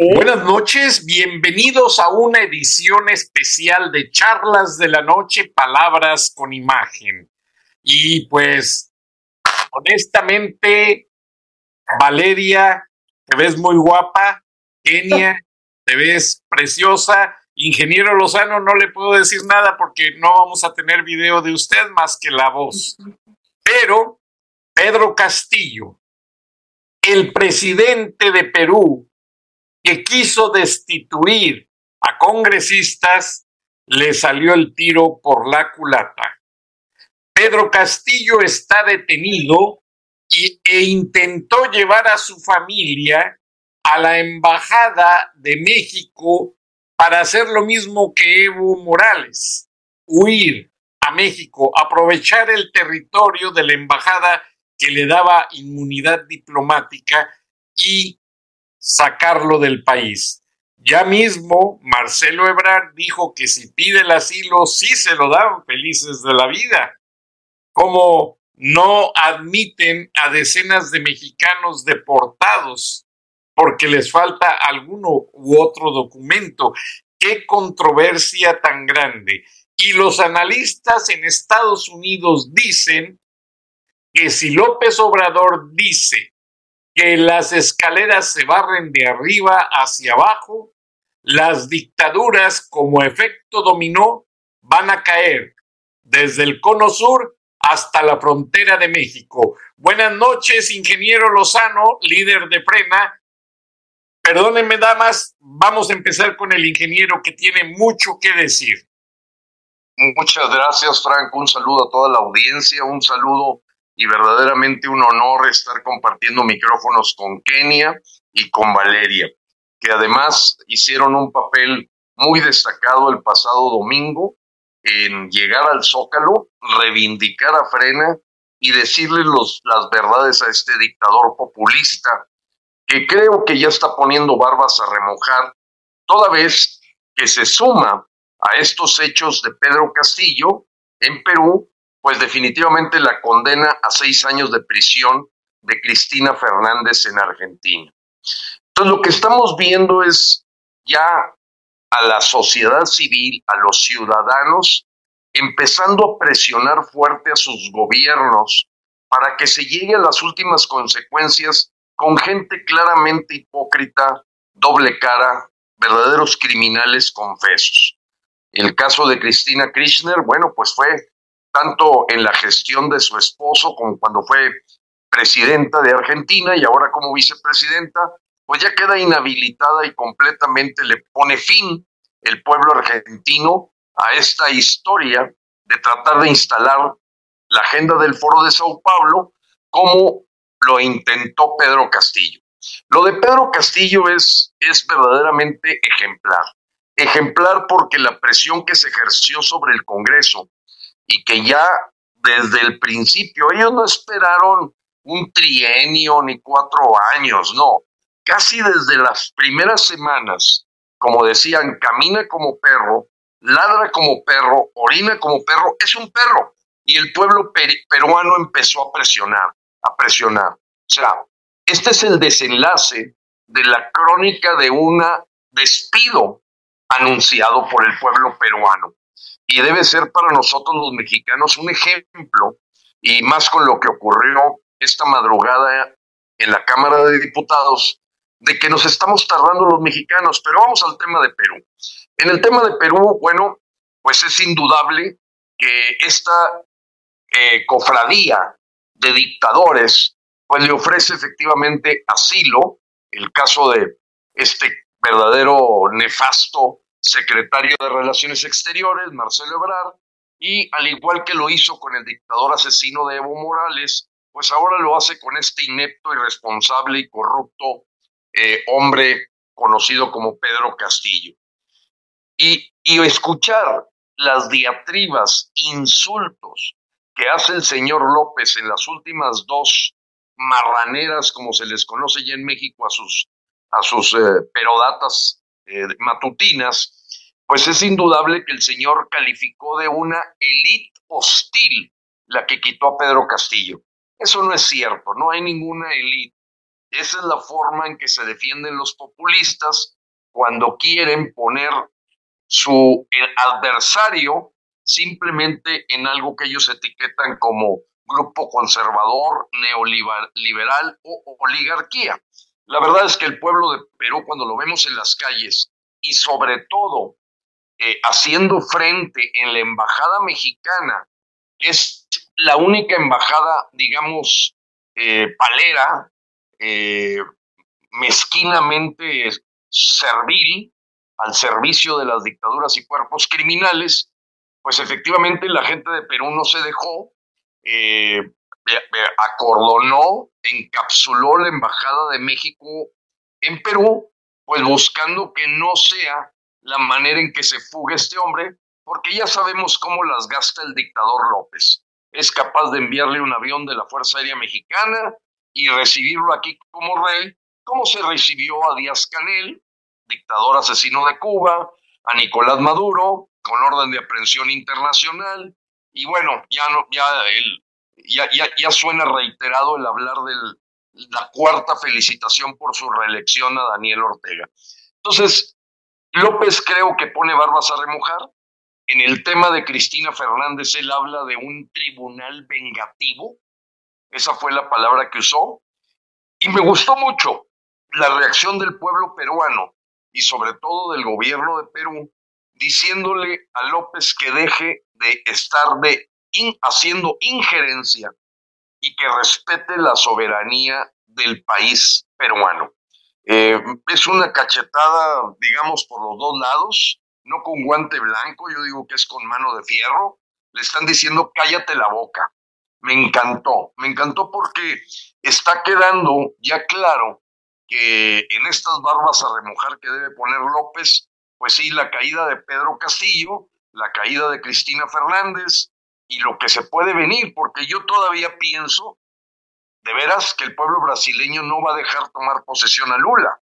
Buenas noches, bienvenidos a una edición especial de Charlas de la Noche, Palabras con Imagen. Y pues, honestamente, Valeria, te ves muy guapa, Kenia, te ves preciosa. Ingeniero Lozano, no le puedo decir nada porque no vamos a tener video de usted más que la voz. Pero Pedro Castillo, el presidente de Perú, que quiso destituir a congresistas, le salió el tiro por la culata. Pedro Castillo está detenido y, e intentó llevar a su familia a la Embajada de México para hacer lo mismo que Evo Morales, huir a México, aprovechar el territorio de la Embajada que le daba inmunidad diplomática y sacarlo del país. Ya mismo Marcelo Ebrard dijo que si pide el asilo sí se lo dan felices de la vida. Como no admiten a decenas de mexicanos deportados porque les falta alguno u otro documento. Qué controversia tan grande. Y los analistas en Estados Unidos dicen que si López Obrador dice que las escaleras se barren de arriba hacia abajo, las dictaduras como efecto dominó van a caer desde el cono sur hasta la frontera de México. Buenas noches, ingeniero Lozano, líder de Frena. Perdónenme, damas, vamos a empezar con el ingeniero que tiene mucho que decir. Muchas gracias, Franco. Un saludo a toda la audiencia, un saludo y verdaderamente un honor estar compartiendo micrófonos con Kenia y con Valeria, que además hicieron un papel muy destacado el pasado domingo en llegar al Zócalo, reivindicar a Frena y decirle los, las verdades a este dictador populista que creo que ya está poniendo barbas a remojar, toda vez que se suma a estos hechos de Pedro Castillo en Perú pues definitivamente la condena a seis años de prisión de Cristina Fernández en Argentina. Entonces lo que estamos viendo es ya a la sociedad civil, a los ciudadanos, empezando a presionar fuerte a sus gobiernos para que se llegue a las últimas consecuencias con gente claramente hipócrita, doble cara, verdaderos criminales confesos. El caso de Cristina Kirchner, bueno, pues fue tanto en la gestión de su esposo como cuando fue presidenta de Argentina y ahora como vicepresidenta, pues ya queda inhabilitada y completamente le pone fin el pueblo argentino a esta historia de tratar de instalar la agenda del Foro de Sao Paulo como lo intentó Pedro Castillo. Lo de Pedro Castillo es, es verdaderamente ejemplar. Ejemplar porque la presión que se ejerció sobre el Congreso y que ya desde el principio ellos no esperaron un trienio ni cuatro años, no, casi desde las primeras semanas, como decían, camina como perro, ladra como perro, orina como perro, es un perro. Y el pueblo peruano empezó a presionar, a presionar. O sea, este es el desenlace de la crónica de un despido anunciado por el pueblo peruano y debe ser para nosotros los mexicanos un ejemplo, y más con lo que ocurrió esta madrugada en la Cámara de Diputados, de que nos estamos tardando los mexicanos. Pero vamos al tema de Perú. En el tema de Perú, bueno, pues es indudable que esta eh, cofradía de dictadores, pues le ofrece efectivamente asilo, el caso de este verdadero nefasto secretario de Relaciones Exteriores, Marcelo Ebrard, y al igual que lo hizo con el dictador asesino de Evo Morales, pues ahora lo hace con este inepto, irresponsable y corrupto eh, hombre conocido como Pedro Castillo. Y, y escuchar las diatribas, insultos que hace el señor López en las últimas dos marraneras, como se les conoce ya en México, a sus, a sus eh, perodatas eh, matutinas, pues es indudable que el señor calificó de una élite hostil la que quitó a Pedro Castillo. Eso no es cierto, no hay ninguna élite. Esa es la forma en que se defienden los populistas cuando quieren poner su adversario simplemente en algo que ellos etiquetan como grupo conservador, neoliberal o oligarquía. La verdad es que el pueblo de Perú, cuando lo vemos en las calles y sobre todo eh, haciendo frente en la embajada mexicana, que es la única embajada, digamos, eh, palera, eh, mezquinamente servil, al servicio de las dictaduras y cuerpos criminales, pues efectivamente la gente de Perú no se dejó, eh, acordonó, encapsuló la Embajada de México en Perú, pues buscando que no sea la manera en que se fugue este hombre, porque ya sabemos cómo las gasta el dictador López. Es capaz de enviarle un avión de la Fuerza Aérea Mexicana y recibirlo aquí como rey, como se recibió a Díaz Canel, dictador asesino de Cuba, a Nicolás Maduro, con orden de aprehensión internacional, y bueno, ya ya ya, ya, ya suena reiterado el hablar de la cuarta felicitación por su reelección a Daniel Ortega. Entonces, López creo que pone barbas a remojar. En el tema de Cristina Fernández, él habla de un tribunal vengativo. Esa fue la palabra que usó. Y me gustó mucho la reacción del pueblo peruano y sobre todo del gobierno de Perú, diciéndole a López que deje de estar de haciendo injerencia y que respete la soberanía del país peruano. Eh, es una cachetada, digamos, por los dos lados, no con guante blanco, yo digo que es con mano de fierro. Le están diciendo cállate la boca. Me encantó, me encantó porque está quedando ya claro que en estas barbas a remojar que debe poner López, pues sí, la caída de Pedro Castillo, la caída de Cristina Fernández y lo que se puede venir, porque yo todavía pienso, de veras, que el pueblo brasileño no va a dejar tomar posesión a Lula.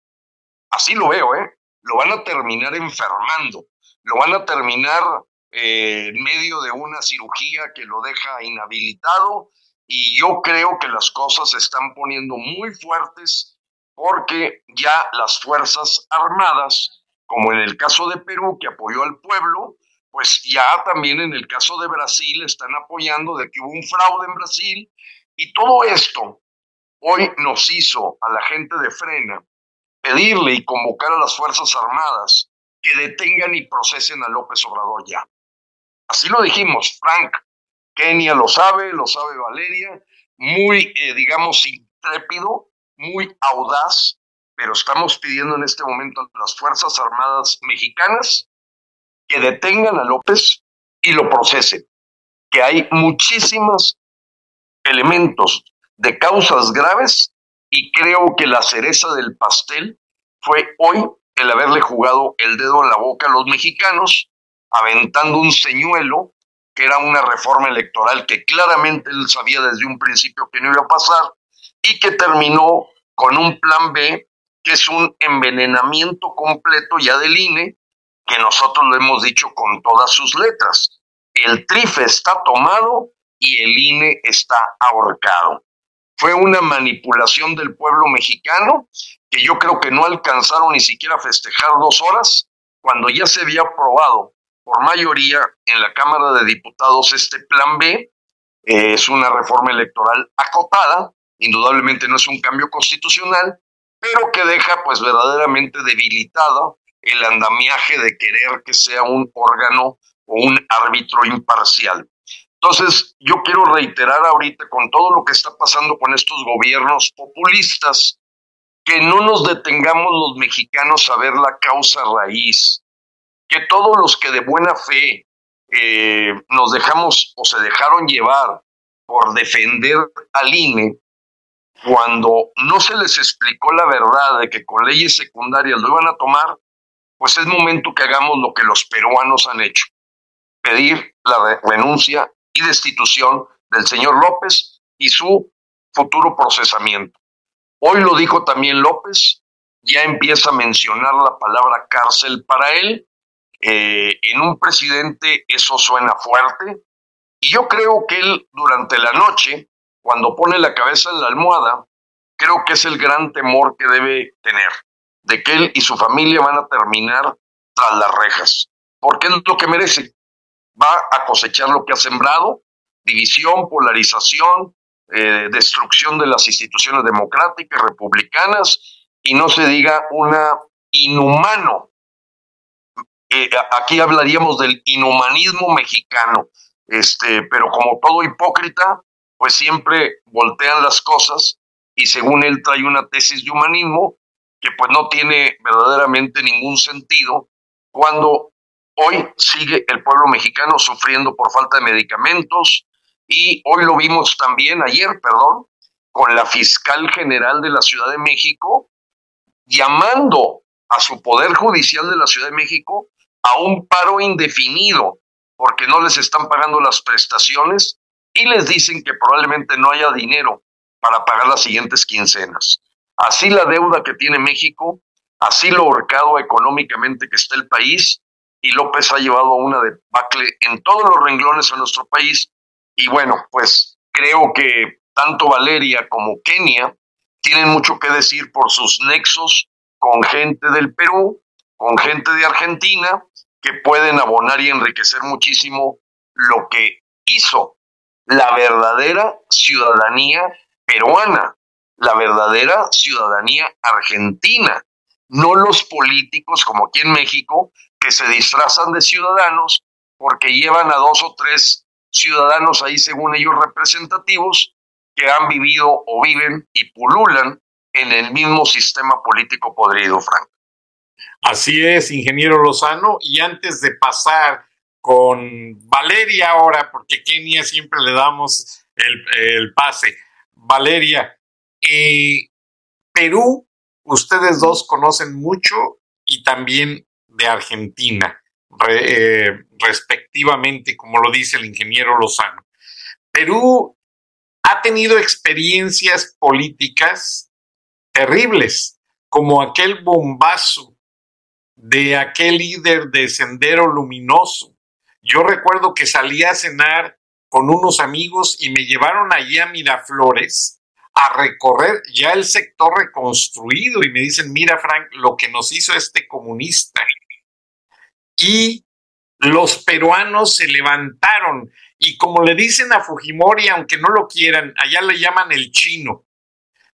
Así lo veo, ¿eh? Lo van a terminar enfermando, lo van a terminar eh, en medio de una cirugía que lo deja inhabilitado y yo creo que las cosas se están poniendo muy fuertes porque ya las Fuerzas Armadas, como en el caso de Perú, que apoyó al pueblo, pues ya también en el caso de Brasil están apoyando de que hubo un fraude en Brasil y todo esto hoy nos hizo a la gente de Frena pedirle y convocar a las Fuerzas Armadas que detengan y procesen a López Obrador ya. Así lo dijimos, Frank, Kenia lo sabe, lo sabe Valeria, muy, eh, digamos, intrépido, muy audaz, pero estamos pidiendo en este momento a las Fuerzas Armadas mexicanas que detengan a López y lo procesen, que hay muchísimos elementos de causas graves y creo que la cereza del pastel fue hoy el haberle jugado el dedo en la boca a los mexicanos, aventando un señuelo que era una reforma electoral que claramente él sabía desde un principio que no iba a pasar y que terminó con un plan B, que es un envenenamiento completo ya del INE, que nosotros lo hemos dicho con todas sus letras. El trife está tomado y el INE está ahorcado. Fue una manipulación del pueblo mexicano que yo creo que no alcanzaron ni siquiera a festejar dos horas cuando ya se había aprobado por mayoría en la Cámara de Diputados este plan B. Eh, es una reforma electoral acotada, indudablemente no es un cambio constitucional, pero que deja pues verdaderamente debilitado el andamiaje de querer que sea un órgano o un árbitro imparcial. Entonces, yo quiero reiterar ahorita con todo lo que está pasando con estos gobiernos populistas, que no nos detengamos los mexicanos a ver la causa raíz, que todos los que de buena fe eh, nos dejamos o se dejaron llevar por defender al INE, cuando no se les explicó la verdad de que con leyes secundarias lo iban a tomar, pues es momento que hagamos lo que los peruanos han hecho, pedir la renuncia y destitución del señor López y su futuro procesamiento. Hoy lo dijo también López, ya empieza a mencionar la palabra cárcel para él. Eh, en un presidente eso suena fuerte. Y yo creo que él durante la noche, cuando pone la cabeza en la almohada, creo que es el gran temor que debe tener, de que él y su familia van a terminar tras las rejas, porque es lo que merece. Va a cosechar lo que ha sembrado, división, polarización, eh, destrucción de las instituciones democráticas, republicanas, y no se diga una inhumano. Eh, aquí hablaríamos del inhumanismo mexicano, este, pero como todo hipócrita, pues siempre voltean las cosas y según él trae una tesis de humanismo que pues no tiene verdaderamente ningún sentido cuando hoy sigue el pueblo mexicano sufriendo por falta de medicamentos, y hoy lo vimos también, ayer, perdón, con la fiscal general de la Ciudad de México llamando a su Poder Judicial de la Ciudad de México a un paro indefinido porque no les están pagando las prestaciones y les dicen que probablemente no haya dinero para pagar las siguientes quincenas. Así la deuda que tiene México, así lo horcado económicamente que está el país, y López ha llevado a una debacle en todos los renglones de nuestro país, y bueno, pues creo que tanto Valeria como Kenia tienen mucho que decir por sus nexos con gente del Perú, con gente de Argentina, que pueden abonar y enriquecer muchísimo lo que hizo la verdadera ciudadanía peruana, la verdadera ciudadanía argentina, no los políticos como aquí en México que se disfrazan de ciudadanos porque llevan a dos o tres ciudadanos ahí, según ellos, representativos que han vivido o viven y pululan en el mismo sistema político podrido, Frank. Así es, ingeniero Lozano. Y antes de pasar con Valeria ahora, porque Kenia siempre le damos el, pase. Valeria, eh, Perú, ustedes dos conocen mucho y también de Argentina. Eh, respectivamente, como lo dice el ingeniero Lozano. Perú ha tenido experiencias políticas terribles, como aquel bombazo de aquel líder de Sendero Luminoso. Yo recuerdo que salí a cenar con unos amigos y me llevaron allí a Miraflores a recorrer ya el sector reconstruido y me dicen, mira Frank, lo que nos hizo este comunista y los peruanos se levantaron y como le dicen a Fujimori, aunque no lo quieran, allá le llaman el chino.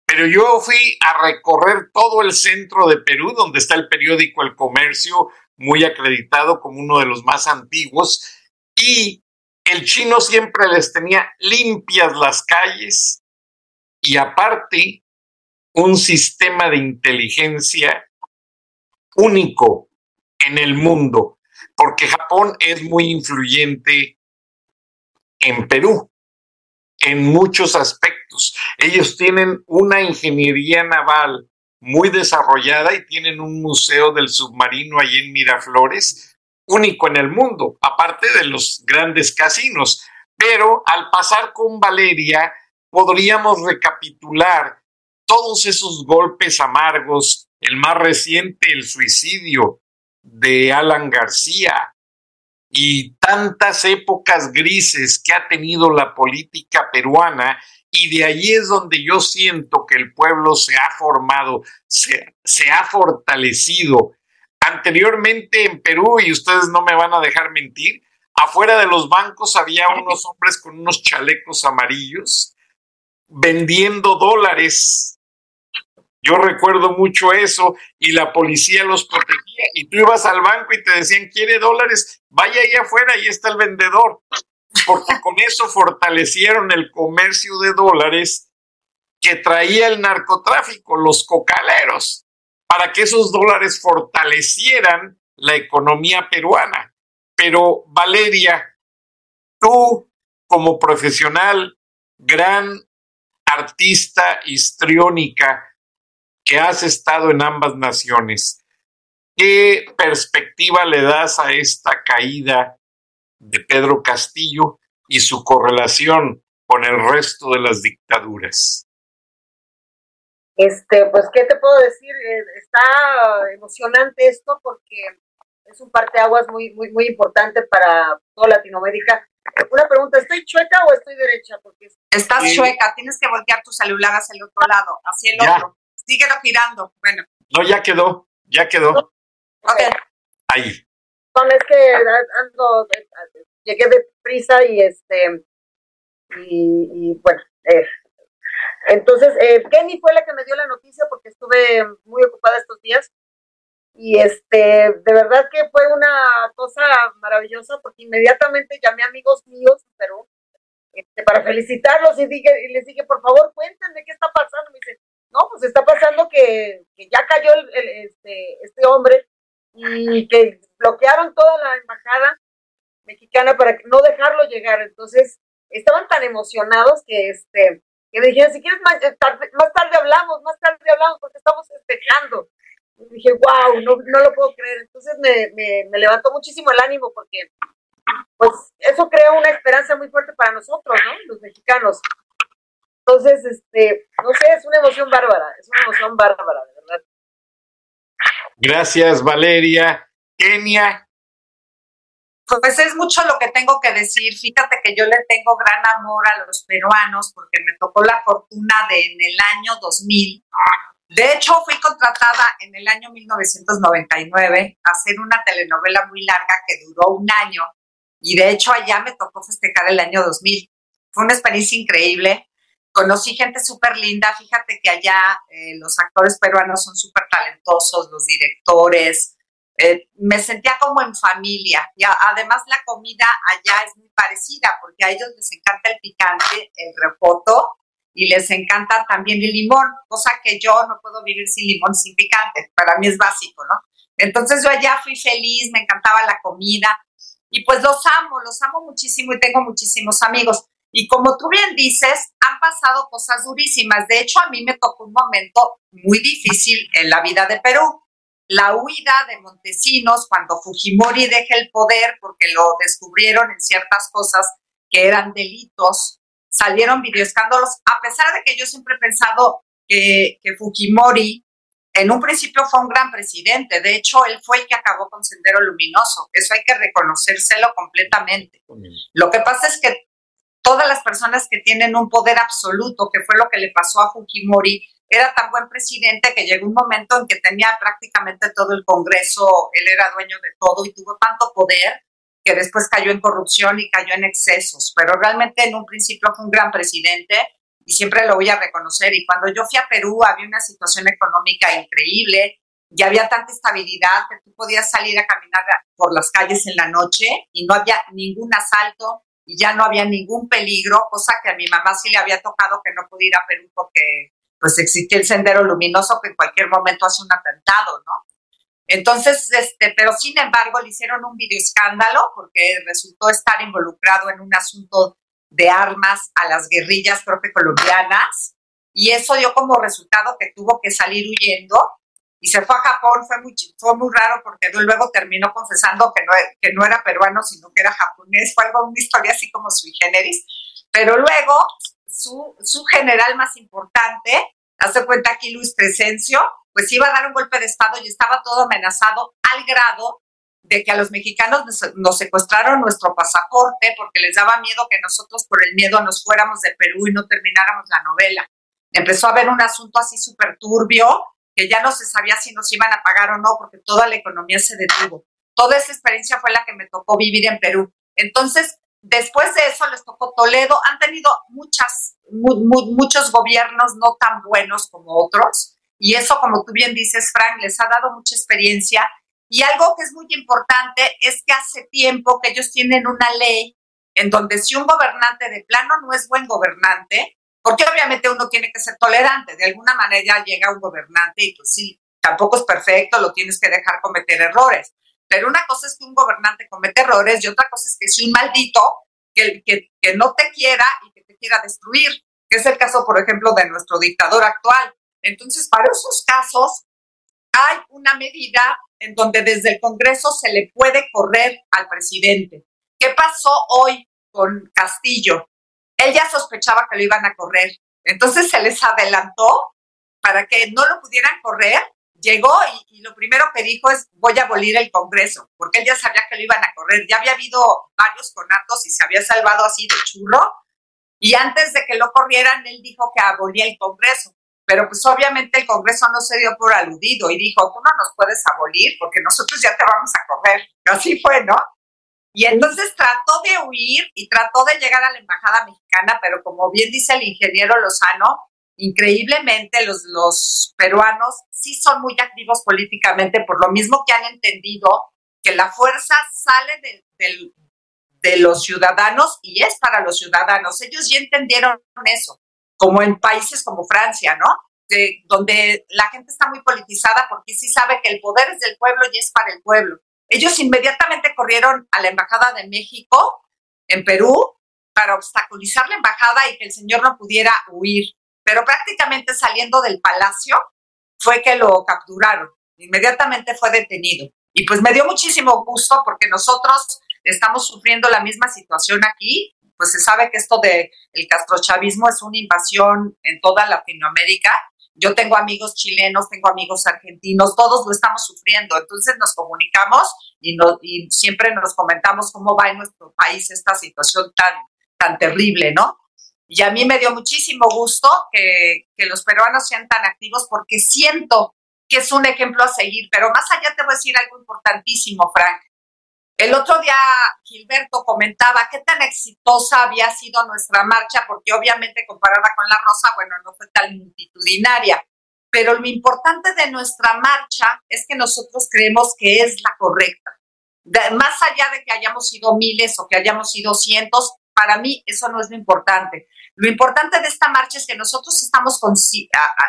Pero yo fui a recorrer todo el centro de Perú, donde está el periódico El Comercio, muy acreditado como uno de los más antiguos, y el chino siempre les tenía limpias las calles y aparte un sistema de inteligencia único en el mundo, porque Japón es muy influyente en Perú en muchos aspectos. Ellos tienen una ingeniería naval muy desarrollada y tienen un museo del submarino ahí en Miraflores, único en el mundo, aparte de los grandes casinos. Pero al pasar con Valeria, podríamos recapitular todos esos golpes amargos, el más reciente, el suicidio de Alan García y tantas épocas grises que ha tenido la política peruana y de allí es donde yo siento que el pueblo se ha formado, se, se ha fortalecido. Anteriormente en Perú, y ustedes no me van a dejar mentir, afuera de los bancos había unos hombres con unos chalecos amarillos vendiendo dólares yo recuerdo mucho eso y la policía los protegía y tú ibas al banco y te decían, ¿quiere dólares? Vaya ahí afuera, ahí está el vendedor. porque con eso fortalecieron el comercio de dólares que traía el narcotráfico, los cocaleros, para que esos dólares fortalecieran la economía peruana. Pero Valeria, tú como profesional, gran artista histriónica que has estado en ambas naciones, ¿qué perspectiva le das a esta caída de Pedro Castillo y su correlación con el resto de las dictaduras? Este, pues, ¿qué te puedo decir? Eh, está emocionante esto porque es un parteaguas muy, muy, muy importante para toda Latinoamérica. Una pregunta, ¿estoy chueca o estoy derecha? Porque Estás chueca, tienes que voltear tu celular hacia el otro lado, hacia el otro. Síguelo girando. Bueno. No, ya quedó, ya quedó. Ok. Ahí. Son es que ando, llegué de prisa y este, y, y bueno, eh, entonces, eh, Kenny fue la que me dio la noticia porque estuve muy ocupada estos días. Y este, de verdad que fue una cosa maravillosa porque inmediatamente llamé a amigos míos pero este, para felicitarlos y, dije, y les dije, por favor, cuéntenme qué está pasando. Me dice, no, pues está pasando que, que ya cayó el, este, este hombre y que bloquearon toda la embajada mexicana para no dejarlo llegar. Entonces, estaban tan emocionados que este que me dijeron, si quieres más tarde, más tarde hablamos, más tarde hablamos, porque estamos festejando. Y dije, wow, no, no lo puedo creer. Entonces me, me, me, levantó muchísimo el ánimo porque, pues, eso crea una esperanza muy fuerte para nosotros, ¿no? Los mexicanos. Entonces, este, no sé, es una emoción bárbara, es una emoción bárbara, de verdad. Gracias, Valeria. Kenia, pues es mucho lo que tengo que decir. Fíjate que yo le tengo gran amor a los peruanos porque me tocó la fortuna de en el año 2000. De hecho, fui contratada en el año 1999 a hacer una telenovela muy larga que duró un año y de hecho allá me tocó festejar el año 2000. Fue una experiencia increíble. Conocí gente súper linda. Fíjate que allá eh, los actores peruanos son súper talentosos, los directores, eh, me sentía como en familia. Y además la comida allá es muy parecida porque a ellos les encanta el picante, el repoto y les encanta también el limón, cosa que yo no puedo vivir sin limón, sin picante. Para mí es básico, ¿no? Entonces yo allá fui feliz, me encantaba la comida y pues los amo, los amo muchísimo y tengo muchísimos amigos. Y como tú bien dices, han pasado cosas durísimas. De hecho, a mí me tocó un momento muy difícil en la vida de Perú la huida de Montesinos cuando Fujimori deja el poder porque lo descubrieron en ciertas cosas que eran delitos, salieron videoescándalos, a pesar de que yo siempre he pensado que, que Fujimori en un principio fue un gran presidente, de hecho él fue el que acabó con Sendero Luminoso, eso hay que reconocérselo completamente. Lo que pasa es que todas las personas que tienen un poder absoluto, que fue lo que le pasó a Fujimori, era tan buen presidente que llegó un momento en que tenía prácticamente todo el Congreso, él era dueño de todo y tuvo tanto poder que después cayó en corrupción y cayó en excesos, pero realmente en un principio fue un gran presidente y siempre lo voy a reconocer. Y cuando yo fui a Perú había una situación económica increíble y había tanta estabilidad que tú podías salir a caminar por las calles en la noche y no había ningún asalto y ya no había ningún peligro, cosa que a mi mamá sí le había tocado que no pudiera ir a Perú porque pues existía el sendero luminoso que en cualquier momento hace un atentado, ¿no? Entonces, este, pero sin embargo le hicieron un video escándalo porque resultó estar involucrado en un asunto de armas a las guerrillas propias colombianas y eso dio como resultado que tuvo que salir huyendo y se fue a Japón, fue muy, fue muy raro porque luego terminó confesando que no, que no era peruano, sino que era japonés, fue algo, una historia así como sui generis, pero luego su, su general más importante hace cuenta aquí Luis Presencio, pues iba a dar un golpe de Estado y estaba todo amenazado al grado de que a los mexicanos nos, secuestraron nuestro pasaporte porque les daba miedo que nosotros por el miedo nos fuéramos de Perú y no termináramos la novela. Empezó a haber un asunto así súper turbio que ya no se sabía si nos iban a pagar o no porque toda la economía se detuvo. Toda esa experiencia fue la que me tocó vivir en Perú. Entonces, después de eso les tocó Toledo. Han tenido muchas muchos gobiernos no tan buenos como otros. Y eso, como tú bien dices, Frank, les ha dado mucha experiencia. Y algo que es muy importante es que hace tiempo que ellos tienen una ley en donde si un gobernante de plano no es buen gobernante, porque obviamente uno tiene que ser tolerante, de alguna manera llega un gobernante y pues sí, tampoco es perfecto, lo tienes que dejar cometer errores, pero una cosa es que un gobernante comete errores y otra cosa es que si un maldito que, que, que no te quiera y que te quiera destruir, que es el caso, por ejemplo, de nuestro dictador actual. Entonces, para esos casos, hay una medida en donde desde el Congreso se le puede correr al presidente. ¿Qué pasó hoy con Castillo? Él ya sospechaba que lo iban a correr. Entonces se les adelantó para que no lo pudieran correr. Llegó y, lo primero que dijo es voy a abolir el Congreso, porque él ya sabía que lo iban a correr. Ya había habido varios conatos y se había salvado así de churro. Y antes de que lo corrieran, él dijo que abolía el Congreso. Pero pues obviamente el Congreso no se dio por aludido y dijo, tú no nos puedes abolir porque nosotros ya te vamos a correr. Así fue, ¿no? Y entonces trató de huir y trató de llegar a la embajada mexicana, pero como bien dice el ingeniero Lozano, increíblemente los, los peruanos sí son muy activos políticamente, por lo mismo que han entendido que la fuerza sale de, de los ciudadanos y es para los ciudadanos. Ellos ya entendieron eso, como en países como Francia, ¿no? De, donde la gente está muy politizada porque sí sabe que el poder es del pueblo y es para el pueblo. Ellos inmediatamente corrieron a la Embajada de México en Perú para obstaculizar la embajada y que el señor no pudiera huir. Pero prácticamente saliendo del palacio fue que lo capturaron. Inmediatamente fue detenido. Y pues me dio muchísimo gusto porque nosotros estamos sufriendo la misma situación aquí. Pues se sabe que esto del el castrochavismo es una invasión en toda Latinoamérica yo tengo amigos chilenos, tengo amigos argentinos, todos lo estamos sufriendo. Entonces nos comunicamos y, siempre nos comentamos cómo va en nuestro país esta situación tan, tan terrible, ¿no? Y a mí me dio muchísimo gusto que, que los peruanos sean tan activos porque siento que es un ejemplo a seguir. Pero más allá te voy a decir algo importantísimo, Frank. El otro día Gilberto comentaba qué tan exitosa había sido nuestra marcha, porque obviamente comparada con la Rosa, bueno, no fue tan multitudinaria, pero lo importante de nuestra marcha es que nosotros creemos que es la correcta. más allá de que hayamos sido miles o que hayamos sido cientos, para mí eso no es lo importante. Lo importante de esta marcha es que nosotros estamos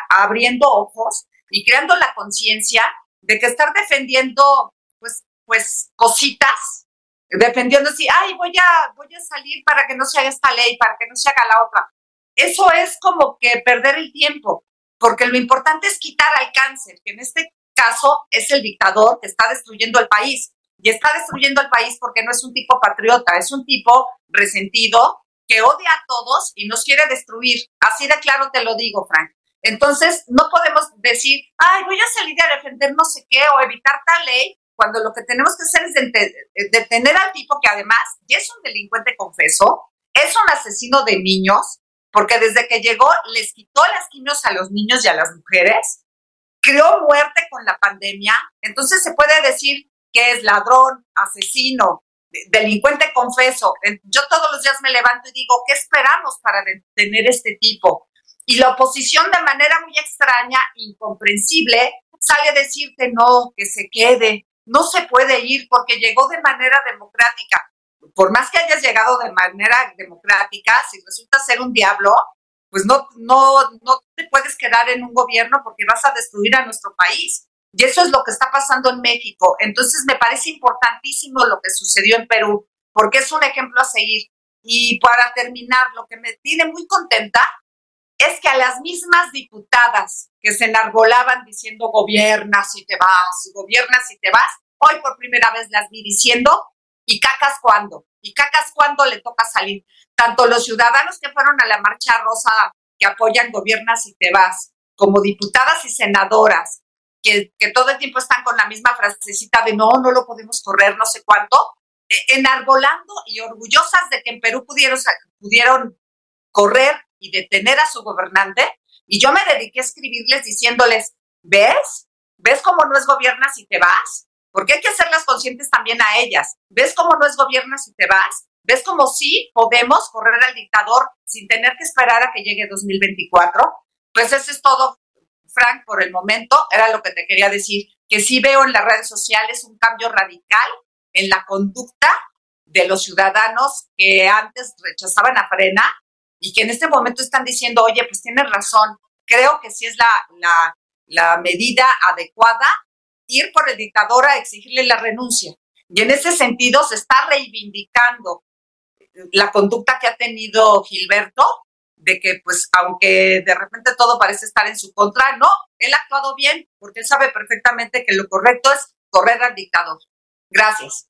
abriendo ojos y creando la conciencia de que estar defendiendo pues pues cositas, dependiendo si, ay, voy a, voy a salir para que no se haga esta ley, para que no se haga la otra. Eso es como que perder el tiempo, porque lo importante es quitar al cáncer, que en este caso es el dictador que está destruyendo el país. Y está destruyendo el país porque no es un tipo patriota, es un tipo resentido que odia a todos y nos quiere destruir. Así de claro te lo digo, Frank. Entonces, no podemos decir, ay, voy a salir a defender no sé qué o evitar tal ley, cuando lo que tenemos que hacer es detener al tipo que además ya es un delincuente confeso, es un asesino de niños, porque desde que llegó les quitó las quimios a los niños y a las mujeres, creó muerte con la pandemia, entonces se puede decir que es ladrón, asesino, delincuente confeso. Yo todos los días me levanto y digo, ¿qué esperamos para detener este tipo? Y la oposición de manera muy extraña, incomprensible, sale a decir que no, que se quede, no se puede ir porque llegó de manera democrática. Por más que hayas llegado de manera democrática, si resulta ser un diablo, pues no, no, no te puedes quedar en un gobierno porque vas a destruir a nuestro país. Y eso es lo que está pasando en México. Entonces me parece importantísimo lo que sucedió en Perú, porque es un ejemplo a seguir. Y para terminar, lo que me tiene muy contenta es que a las mismas diputadas que se enarbolaban diciendo gobiernas y te vas, gobiernas y te vas, hoy por primera vez las vi diciendo y cacas cuando, y cacas cuando le toca salir. Tanto los ciudadanos que fueron a la marcha rosa que apoyan gobiernas y te vas, como diputadas y senadoras que, todo el tiempo están con la misma frasecita de no, no lo podemos correr, no sé cuánto, eh, enarbolando y orgullosas de que en Perú pudieron correr y detener a su gobernante. Y yo me dediqué a escribirles diciéndoles, ¿ves? ¿Ves cómo no es gobierna si te vas? Porque hay que hacerlas conscientes también a ellas. ¿Ves cómo no es gobierna si te vas? ¿Ves cómo sí podemos correr al dictador sin tener que esperar a que llegue 2024? Pues eso es todo, Frank, por el momento. Era lo que te quería decir, que sí veo en las redes sociales un cambio radical en la conducta de los ciudadanos que antes rechazaban a Frena y que en este momento están diciendo, oye, pues tienes razón, creo que sí es la, la, medida adecuada ir por el dictador a exigirle la renuncia. Y en ese sentido se está reivindicando la conducta que ha tenido Gilberto, de que pues aunque de repente todo parece estar en su contra, no, él ha actuado bien porque él sabe perfectamente que lo correcto es correr al dictador. Gracias.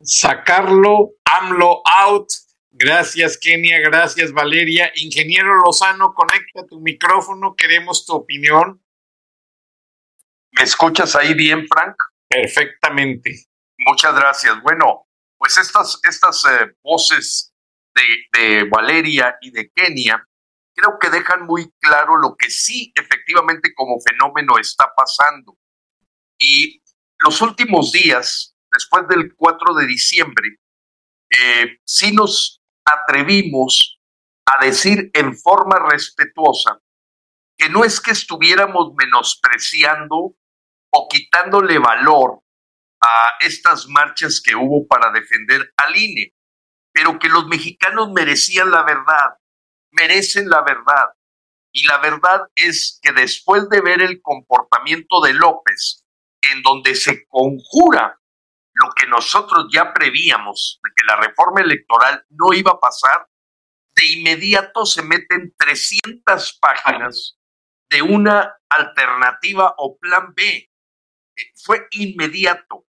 Sacarlo, AMLO out. Gracias, Kenia. Gracias, Valeria. Ingeniero Lozano, conecta tu micrófono. Queremos tu opinión. ¿Me escuchas ahí bien, Frank? Perfectamente. Muchas gracias. Bueno, pues estas, estas eh, voces de, de Valeria y de Kenia creo que dejan muy claro lo que sí efectivamente como fenómeno está pasando. Y los últimos días, después del 4 de diciembre, eh, sí nos atrevimos a decir en forma respetuosa que no es que estuviéramos menospreciando o quitándole valor a estas marchas que hubo para defender al INE, pero que los mexicanos merecían la verdad, merecen la verdad. Y la verdad es que después de ver el comportamiento de López, en donde se conjura lo que nosotros ya prevíamos, de que la reforma electoral no iba a pasar, de inmediato se meten 300 páginas de una alternativa o plan B. Eh, fue inmediato.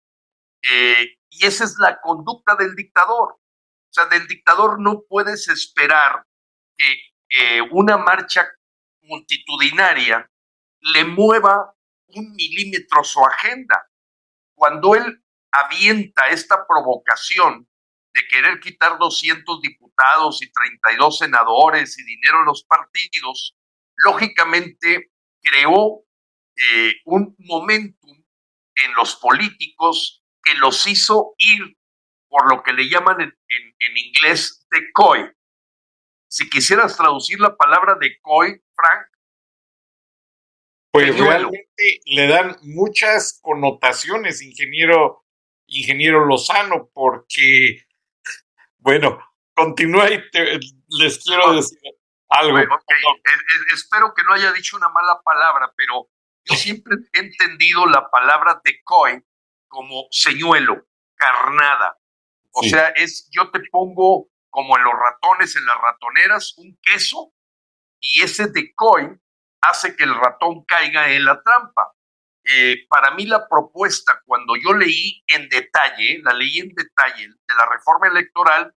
Eh, y esa es la conducta del dictador. O sea, del dictador no puedes esperar que eh, una marcha multitudinaria le mueva un milímetro su agenda. Cuando él avienta esta provocación de querer quitar 200 diputados y 32 senadores y dinero a los partidos, lógicamente creó eh, un momentum en los políticos que los hizo ir por lo que le llaman en, en, inglés decoy. Si quisieras traducir la palabra decoy, Frank. Pues realmente le dan muchas connotaciones, ingeniero, ingeniero Lozano, porque, bueno, continúa y les quiero decir algo. espero que no haya dicho una mala palabra, pero yo siempre he entendido la palabra decoy como señuelo, carnada. O sea, es yo te pongo como en los ratones, en las ratoneras, un queso y ese decoy hace que el ratón caiga en la trampa. Eh, para mí la propuesta, cuando yo leí en detalle, la leí en detalle de la reforma electoral,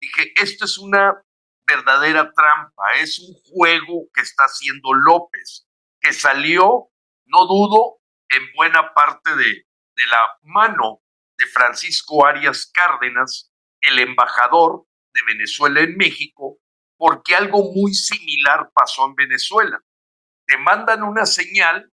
dije, esto es una verdadera trampa, es un juego que está haciendo López, que salió, no dudo, en buena parte de, de la mano de Francisco Arias Cárdenas, el embajador de Venezuela en México, porque algo muy similar pasó en Venezuela. Te mandan una señal,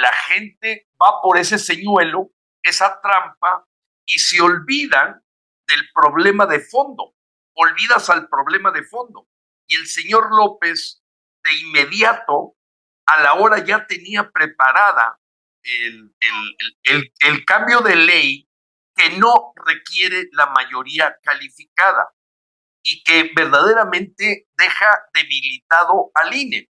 la gente va por ese señuelo, esa trampa, y se olvidan del problema de fondo, olvidas al problema de fondo. Y el señor López, de inmediato, a la hora ya tenía preparada el, el, cambio de ley que no requiere la mayoría calificada y que verdaderamente deja debilitado al INE.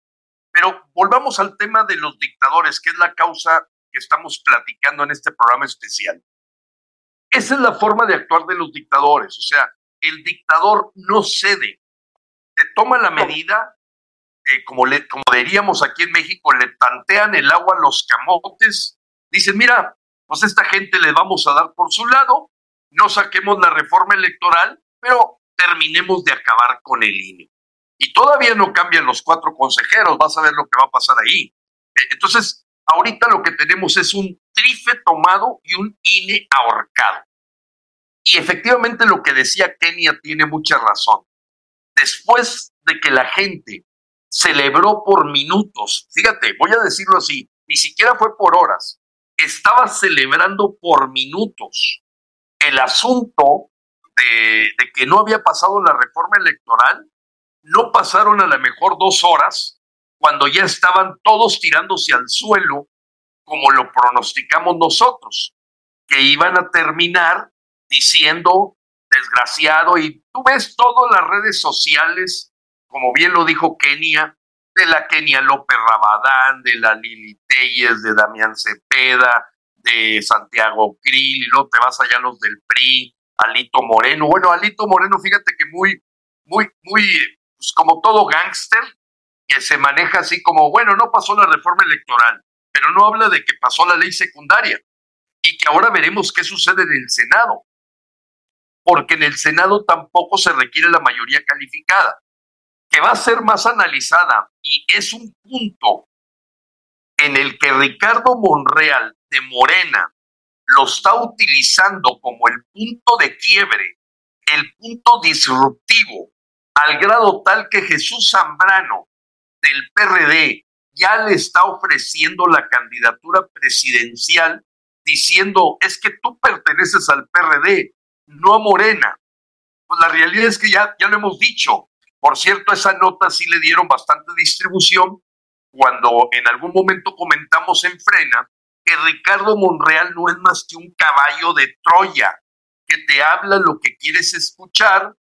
Pero volvamos al tema de los dictadores, que es la causa que estamos platicando en este programa especial. Esa es la forma de actuar de los dictadores, o sea, el dictador no cede, te toma la medida, eh, como, le, como diríamos aquí en México, le tantean el agua a los camotes, dicen, mira, pues a esta gente le vamos a dar por su lado, no saquemos la reforma electoral, pero terminemos de acabar con el INE. Y todavía no cambian los cuatro consejeros, vas a ver lo que va a pasar ahí. Eh, entonces, ahorita lo que tenemos es un trife tomado y un INE ahorcado. Y efectivamente lo que decía Kenia tiene mucha razón. Después de que la gente celebró por minutos, fíjate, voy a decirlo así, ni siquiera fue por horas, estaba celebrando por minutos el asunto de, de, que no había pasado la reforma electoral, no pasaron a lo mejor dos horas cuando ya estaban todos tirándose al suelo como lo pronosticamos nosotros, que iban a terminar diciendo desgraciado, y tú ves todas las redes sociales, como bien lo dijo Kenia, de la Kenia López Rabadán, de la Lili Telles, de Damián Cepeda, de Santiago Krill, y luego te vas allá los del PRI, Alito Moreno. Bueno, Alito Moreno, fíjate que muy, muy, muy, pues como todo gángster, que se maneja así como, bueno, no pasó la reforma electoral, pero no habla de que pasó la ley secundaria y que ahora veremos qué sucede en el Senado, porque en el Senado tampoco se requiere la mayoría calificada, que va a ser más analizada y es un punto en el que Ricardo Monreal de Morena lo está utilizando como el punto de quiebre, el punto disruptivo, al grado tal que Jesús Zambrano del PRD ya le está ofreciendo la candidatura presidencial diciendo, es que tú perteneces al PRD, no a Morena. Pues la realidad es que ya, ya lo hemos dicho. Por cierto, esa nota sí le dieron bastante distribución cuando en algún momento comentamos en Frena que Ricardo Monreal no es más que un caballo de Troya, que te habla lo que quieres escuchar,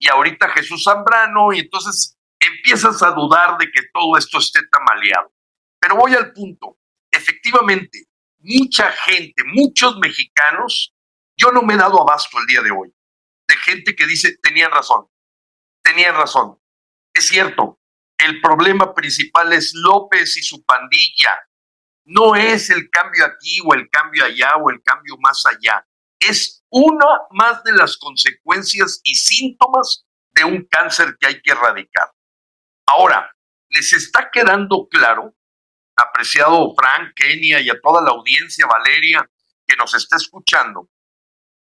y ahorita Jesús Zambrano, y entonces empiezas a dudar de que todo esto esté tamaleado. Pero voy al punto. Efectivamente, mucha gente, muchos mexicanos, yo no me he dado abasto el día de hoy, de gente que dice, tenían razón, tenían razón. Es cierto, el problema principal es López y su pandilla. No es el cambio aquí o el cambio allá o el cambio más allá. Es una más de las consecuencias y síntomas de un cáncer que hay que erradicar. Ahora, ¿les está quedando claro, apreciado Frank, Kenia y a toda la audiencia, Valeria, que nos está escuchando,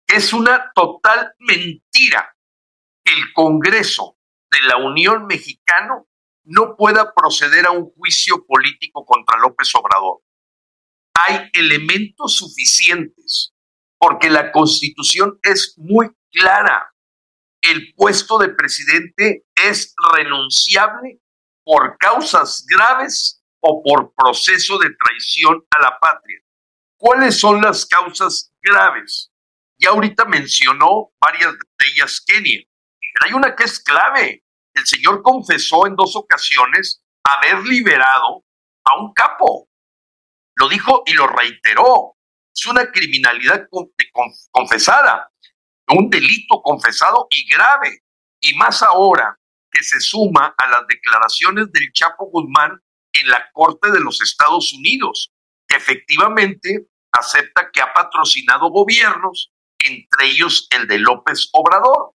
que es una total mentira que el Congreso de la Unión Mexicana no pueda proceder a un juicio político contra López Obrador? Hay elementos suficientes porque la constitución es muy clara el puesto de presidente es renunciable por causas graves o por proceso de traición a la patria. ¿Cuáles son las causas graves? Ya ahorita mencionó varias de ellas Kenia, hay una que es clave. El señor confesó en dos ocasiones haber liberado a un capo. Lo dijo y lo reiteró. Es una criminalidad confesada un delito confesado y grave, y más ahora que se suma a las declaraciones del Chapo Guzmán en la Corte de los Estados Unidos, que efectivamente acepta que ha patrocinado gobiernos, entre ellos el de López Obrador.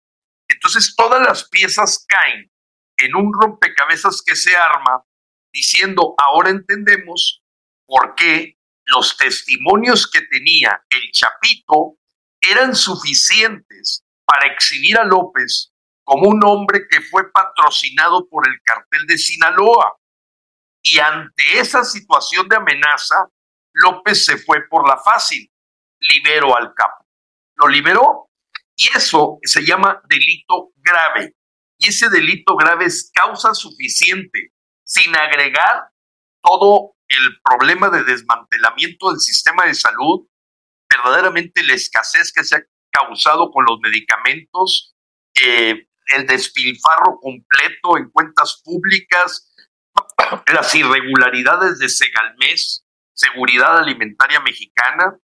Entonces todas las piezas caen en un rompecabezas que se arma diciendo, ahora entendemos por qué los testimonios que tenía el Chapito eran suficientes para exhibir a López como un hombre que fue patrocinado por el cartel de Sinaloa. Y ante esa situación de amenaza, López se fue por la fácil, liberó al capo. Lo liberó y eso se llama delito grave. Y ese delito grave es causa suficiente, sin agregar todo el problema de desmantelamiento del sistema de salud, verdaderamente la escasez que se ha causado con los medicamentos, eh, el despilfarro completo en cuentas públicas, las irregularidades de Segalmés, Seguridad Alimentaria Mexicana.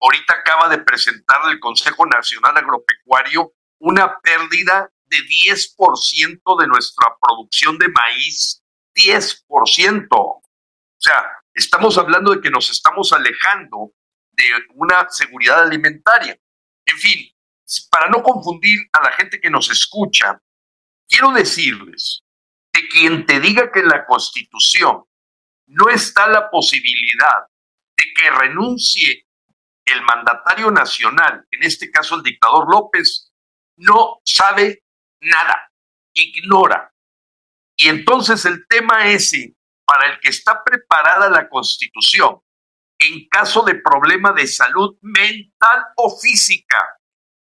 Ahorita acaba de presentar el Consejo Nacional Agropecuario una pérdida de 10% de nuestra producción de maíz. 10%. Sea, estamos hablando de que nos estamos alejando de una seguridad alimentaria. En fin, para no confundir a la gente que nos escucha, quiero decirles que quien te diga que en la Constitución no está la posibilidad de que renuncie el mandatario nacional, en este caso el dictador López, no sabe nada, ignora. Y entonces el tema ese, para el que está preparada la Constitución, en caso de problema de salud mental o física.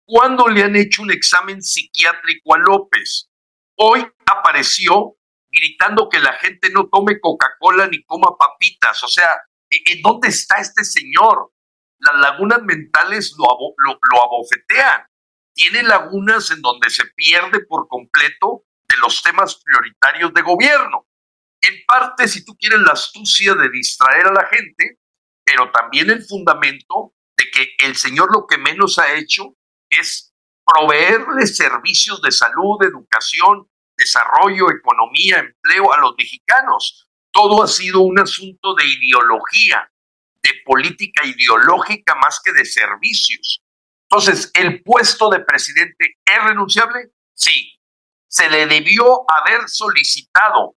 ¿Cuándo le han hecho un examen psiquiátrico a López? Hoy apareció gritando que la gente no tome Coca-Cola ni coma papitas. O sea, ¿en dónde está este señor? Las lagunas mentales lo, lo, lo abofetean. tiene lagunas en donde se pierde por completo de los temas prioritarios de gobierno. En parte, si tú quieres la astucia de distraer a la gente, pero también el fundamento de que el Señor lo que menos ha hecho es proveerle servicios de salud, educación, desarrollo, economía, empleo a los mexicanos. Todo ha sido un asunto de ideología, de política ideológica más que de servicios. Entonces, ¿el puesto de presidente es renunciable? Sí. Se le debió haber solicitado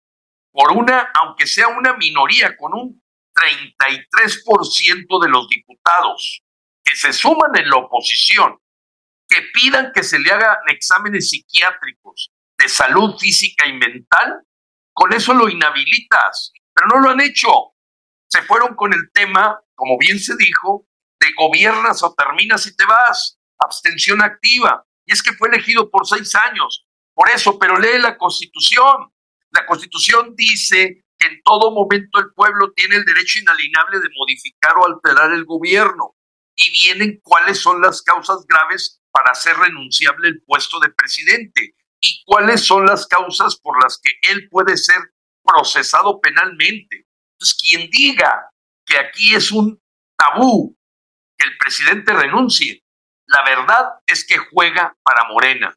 por una, aunque sea una minoría, con un 33% de los diputados que se suman en la oposición, que pidan que se le hagan exámenes psiquiátricos de salud física y mental, con eso lo inhabilitas, pero no lo han hecho. Se fueron con el tema, como bien se dijo, de gobiernas o terminas y te vas, abstención activa. Y es que fue elegido por seis años. Por eso, pero lee la constitución. La constitución dice que en todo momento el pueblo tiene el derecho inalienable de modificar o alterar el gobierno. Y vienen cuáles son las causas graves para hacer renunciable el puesto de presidente y cuáles son las causas por las que él puede ser procesado penalmente. Entonces, quien diga que aquí es un tabú que el presidente renuncie, la verdad es que juega para Morena,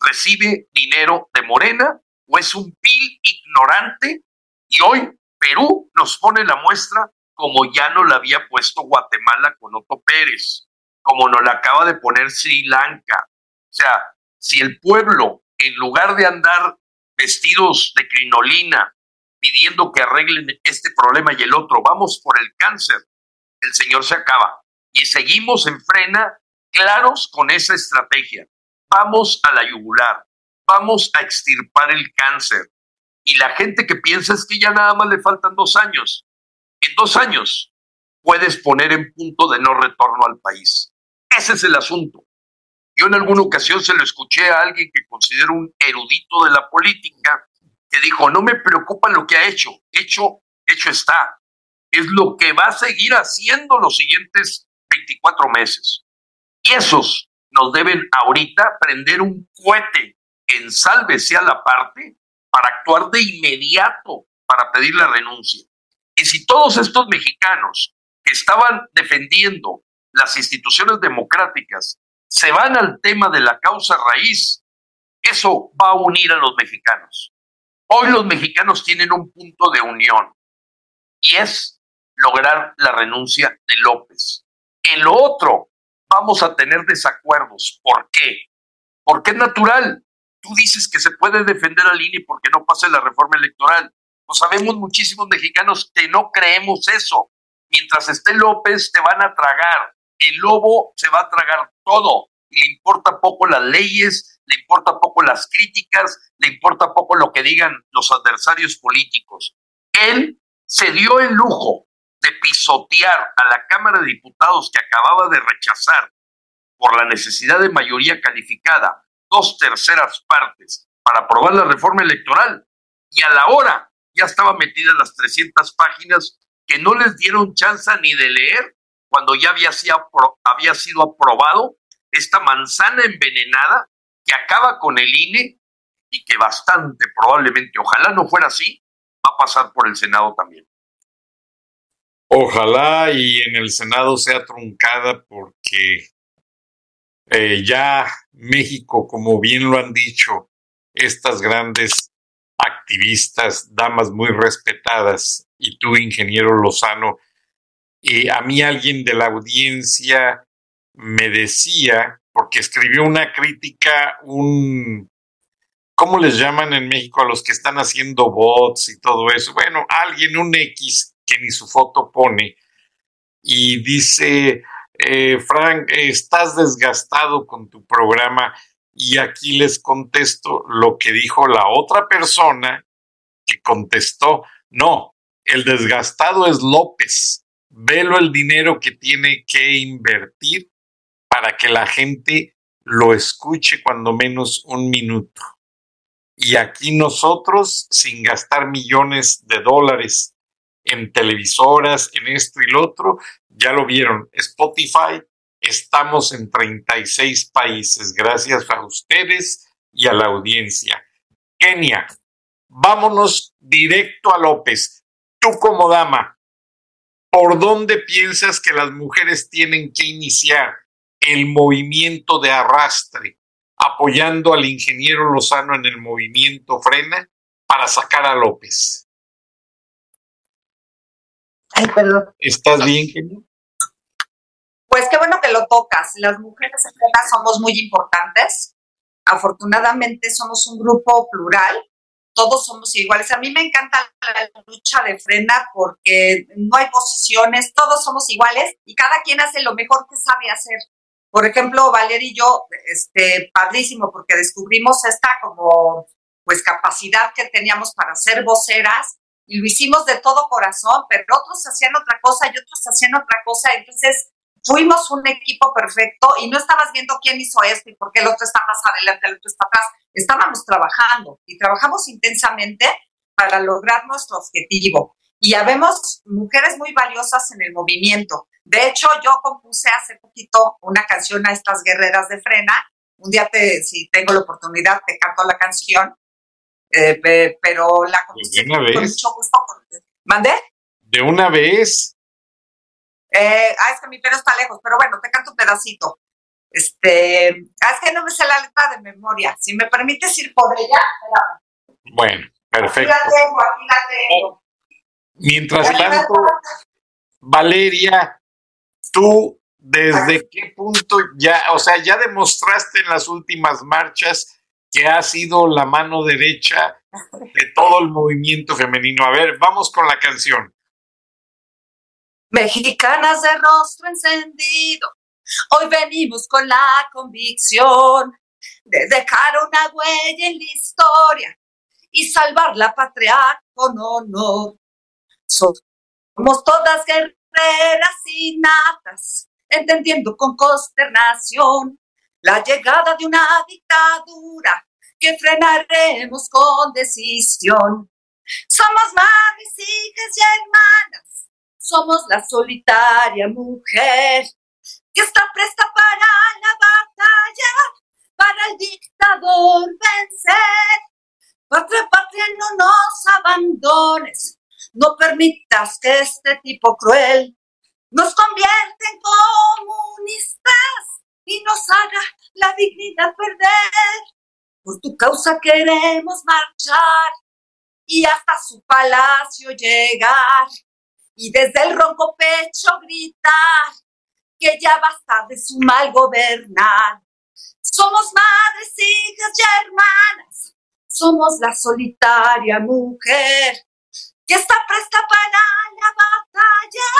recibe dinero de Morena o es un pil ignorante y hoy Perú nos pone la muestra como ya no la había puesto Guatemala con Otto Pérez, como nos la acaba de poner Sri Lanka. O sea, si el pueblo, en lugar de andar vestidos de crinolina, pidiendo que arreglen este problema y el otro, vamos por el cáncer, el Señor se acaba. Y seguimos en frena, claros con esa estrategia. Vamos a la yugular, vamos a extirpar el cáncer. Y la gente que piensa es que ya nada más le faltan dos años. En dos años puedes poner en punto de no retorno al país. Ese es el asunto. Yo en alguna ocasión se lo escuché a alguien que considero un erudito de la política, que dijo, no me preocupa lo que ha hecho, hecho, hecho está. Es lo que va a seguir haciendo los siguientes 24 meses. Y esos nos deben ahorita prender un cohete en sálvese a la parte para actuar de inmediato para pedir la renuncia. Y si todos estos mexicanos que estaban defendiendo las instituciones democráticas se van al tema de la causa raíz, eso va a unir a los mexicanos. Hoy los mexicanos tienen un punto de unión y es lograr la renuncia de López. En lo otro, vamos a tener desacuerdos. ¿Por qué? Porque es natural. Tú dices que se puede defender al INE porque no pase la reforma electoral. Pues sabemos muchísimos mexicanos que no creemos eso. Mientras esté López, te van a tragar. El lobo se va a tragar todo. Le importa poco las leyes, le importa poco las críticas, le importa poco lo que digan los adversarios políticos. Él se dio el lujo de pisotear a la Cámara de Diputados que acababa de rechazar por la necesidad de mayoría calificada dos terceras partes para aprobar la reforma electoral y a la hora ya estaba metida en las 300 páginas que no les dieron chance ni de leer cuando ya había sido, había sido aprobado esta manzana envenenada que acaba con el INE y que bastante probablemente, ojalá no fuera así, va a pasar por el Senado también. Ojalá y en el Senado sea truncada porque eh, ya México, como bien lo han dicho estas grandes activistas, damas muy respetadas, y tú, ingeniero Lozano, y a mí alguien de la audiencia me decía, porque escribió una crítica, un, ¿cómo les llaman en México a los que están haciendo bots y todo eso? Bueno, alguien, un X, que ni su foto pone, y dice, eh, Frank, estás desgastado con tu programa y aquí les contesto lo que dijo la otra persona que contestó, no, el desgastado es López, velo el dinero que tiene que invertir para que la gente lo escuche cuando menos un minuto. Y aquí nosotros, sin gastar millones de dólares en televisoras, en esto y lo otro, ya lo vieron, Spotify Estamos en 36 países, gracias a ustedes y a la audiencia. Kenia, vámonos directo a López. Tú como dama, ¿por dónde piensas que las mujeres tienen que iniciar el movimiento de arrastre, apoyando al ingeniero Lozano en el movimiento Frena para sacar a López? Ay, perdón. ¿Estás bien, Kenia? Pues qué bueno que lo tocas. Las mujeres en somos muy importantes. Afortunadamente somos un grupo plural. Todos somos iguales. A mí me encanta la lucha de frena porque no hay posiciones, todos somos iguales y cada quien hace lo mejor que sabe hacer. Por ejemplo, Valeria y yo, este, padrísimo, porque descubrimos esta como, pues, capacidad que teníamos para ser voceras y lo hicimos de todo corazón, pero otros hacían otra cosa y otros hacían otra cosa. Entonces, fuimos un equipo perfecto y no estabas viendo quién hizo esto y por qué el otro está más adelante, el otro está atrás. Estábamos trabajando y trabajamos intensamente para lograr nuestro objetivo. Y ya vemos mujeres muy valiosas en el movimiento. De hecho, yo compuse hace poquito una canción a estas guerreras de frena. Un día, te, si tengo la oportunidad, te canto la canción, eh, pero la Pues con mucho gusto. ¿Mandé? De una vez. Eh, ah, es que mi pelo está lejos, pero bueno, te canto un pedacito. Este, ah, es que no me sé la letra de memoria. Si me permites ir por ella, espérame. Bueno, perfecto. Aquí la tengo, aquí la tengo. Mientras tanto, Valeria, tú desde qué punto ya, o sea, ya demostraste en las últimas marchas que has sido la mano derecha de todo el movimiento femenino. A ver, vamos con la canción. Mexicanas de rostro encendido, hoy venimos con la convicción de dejar una huella en la historia y salvar la patria con honor. Somos todas guerreras innatas, entendiendo con consternación la llegada de una dictadura que frenaremos con decisión. Somos madres, hijas y hermanas somos la solitaria mujer que está presta para la batalla, para el dictador vencer. Patria, patria, no nos abandones, no permitas que este tipo cruel nos convierta en comunistas y nos haga la dignidad perder. Por tu causa queremos marchar y hasta su palacio llegar y desde el ronco pecho gritar que ya basta de su mal gobernar. Somos madres, hijas y hermanas, somos la solitaria mujer que está presta para la batalla,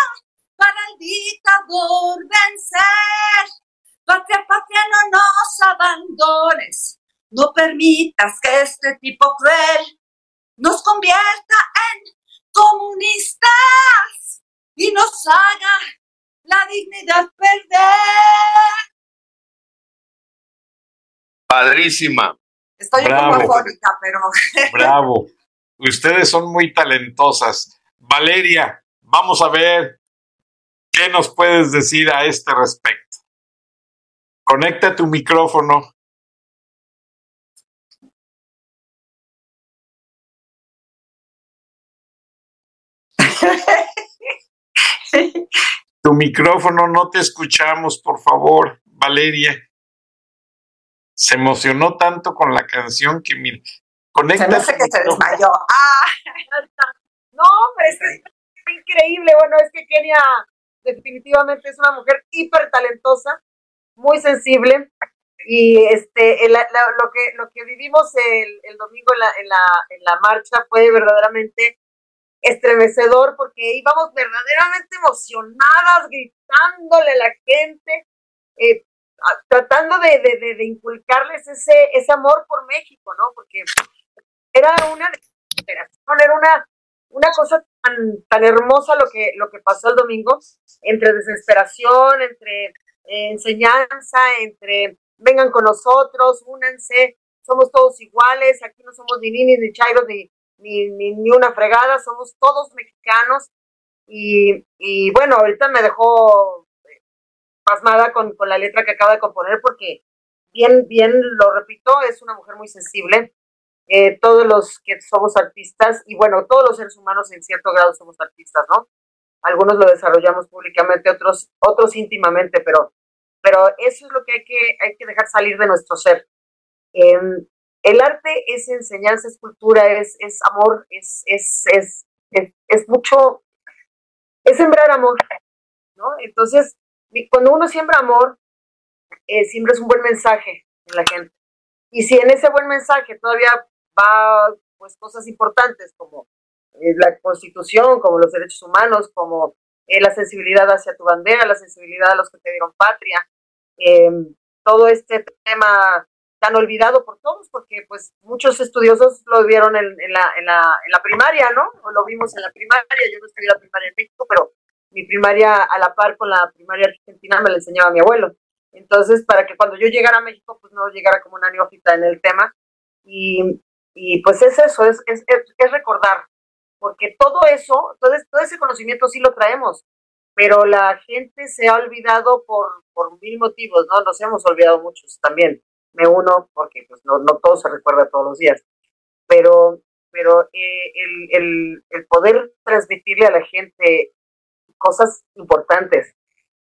para el dictador vencer. Patria, patria, no nos abandones, no permitas que este tipo cruel nos convierta en comunistas y nos haga la dignidad perder. Padrísima. Estoy Bravo. un poco afónica, pero Bravo. Ustedes son muy talentosas. Valeria, vamos a ver qué nos puedes decir a este respecto. Conecta tu micrófono. Tu micrófono, no te escuchamos, por favor, Valeria. Se emocionó tanto con la canción que mira. Conecta se me hace tu que se micrófono. desmayó. Ah, No, hombre, es increíble. Bueno, es que Kenia definitivamente es una mujer hiper talentosa, muy sensible. Y este, lo, que, lo que vivimos el, el domingo en la, en, la, en la marcha fue verdaderamente estremecedor porque íbamos verdaderamente emocionadas, gritándole a la gente, eh, tratando de, de, de- de inculcarles ese, ese amor por México, ¿no? Porque era una desesperación, era una, una cosa tan, tan hermosa lo que, lo que pasó el domingo, entre desesperación, entre eh, enseñanza, entre vengan con nosotros, únanse, somos todos iguales, aquí no somos ni ninis, ni chairos, ni, ni, ni, ni una fregada, somos todos mexicanos. Y, y bueno, ahorita me dejó pasmada con, con la letra que acaba de componer porque bien, bien, lo repito, es una mujer muy sensible. Eh, todos los que somos artistas, y bueno, todos los seres humanos en cierto grado somos artistas, ¿no? Algunos lo desarrollamos públicamente, otros, otros íntimamente, pero, pero eso es lo que hay que, hay que dejar salir de nuestro ser. Em, el arte es enseñanza, es cultura, es, es amor, es, es, es, es, mucho, es sembrar amor, ¿no? Entonces, cuando uno siembra amor, eh, siempre es un buen mensaje en la gente. Y si en ese buen mensaje todavía va pues cosas importantes como eh, la constitución, como los derechos humanos, como eh, la sensibilidad hacia tu bandera, la sensibilidad a los que te dieron patria, em, todo este tema tan olvidado por todos, porque pues muchos estudiosos lo vieron en, la, en, la, en la primaria, ¿no? O lo vimos en la primaria, yo no estudié la primaria en México, pero mi primaria a la par con la primaria argentina me la enseñaba mi abuelo. Entonces, para que cuando yo llegara a México, pues no llegara como una neófita en el tema. Y, y pues es eso, es, es, es, recordar, porque todo eso, todo, todo ese conocimiento sí lo traemos, pero la gente se ha olvidado por, por mil motivos, ¿no? Nos hemos olvidado muchos también. Me uno, porque pues no, no todo se recuerda todos los días, pero, pero eh, el, el, el poder transmitirle a la gente cosas importantes,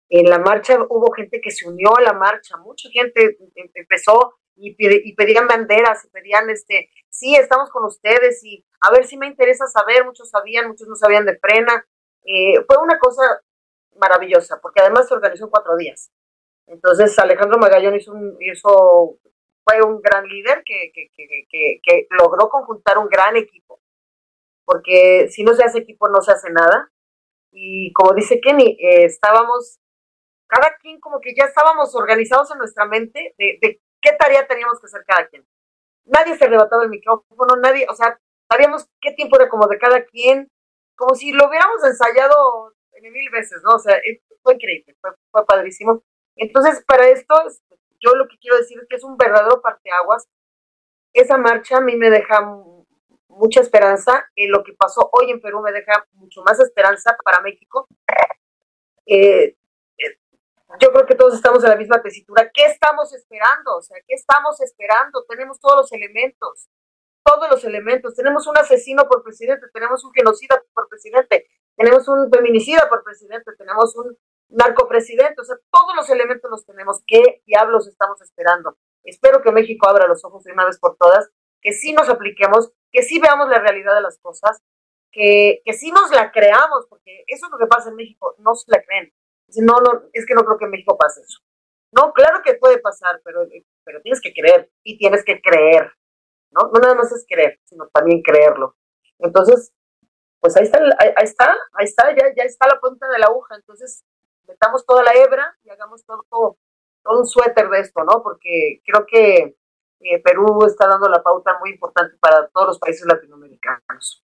en la marcha hubo gente que se unió a la marcha, mucha gente empezó y pedían banderas y pedían, este, sí, estamos con ustedes y a ver si me interesa saber, muchos sabían, muchos no sabían de frena. Eh, fue una cosa maravillosa, porque además se organizó en cuatro días. Entonces Alejandro Magallón hizo, un, hizo fue un gran líder que, que, que, que, logró conjuntar un gran equipo, porque si no se hace equipo no se hace nada. Y como dice Kenny, eh, estábamos cada quien como que ya estábamos organizados en nuestra mente de, de, qué tarea teníamos que hacer cada quien. Nadie se arrebataba el micrófono, nadie, o sea, sabíamos qué tiempo era como de cada quien, como si lo hubiéramos ensayado mil veces, ¿no? O sea, fue increíble, fue, fue padrísimo. Entonces, para esto, yo lo que quiero decir es que es un verdadero parteaguas. Esa marcha a mí me deja mucha esperanza. en lo que pasó hoy en Perú me deja mucho más esperanza para México. Eh, yo creo que todos estamos en la misma tesitura. ¿Qué estamos esperando? O sea, ¿qué estamos esperando? Tenemos todos los elementos, todos los elementos. Tenemos un asesino por presidente, tenemos un genocida por presidente, tenemos un feminicida por presidente, tenemos un narcopresidente, o sea, todos los elementos los tenemos. ¿Qué diablos estamos esperando? Espero que México abra los ojos de una vez por todas, que sí nos apliquemos, que sí veamos la realidad de las cosas, que, que sí nos la creamos, porque eso es lo que pasa en México, no se la creen no, no, es que no creo que en México pase eso. No, claro que puede pasar, pero, pero tienes que creer y tienes que creer, ¿no? No nada más es creer, sino también creerlo. Entonces, pues ahí está, ahí, está, ahí está, ya, ya está la punta de la aguja. Entonces, metamos toda la hebra y hagamos todo, todo, un suéter de esto, ¿no? Porque creo que eh, Perú está dando la pauta muy importante para todos los países latinoamericanos.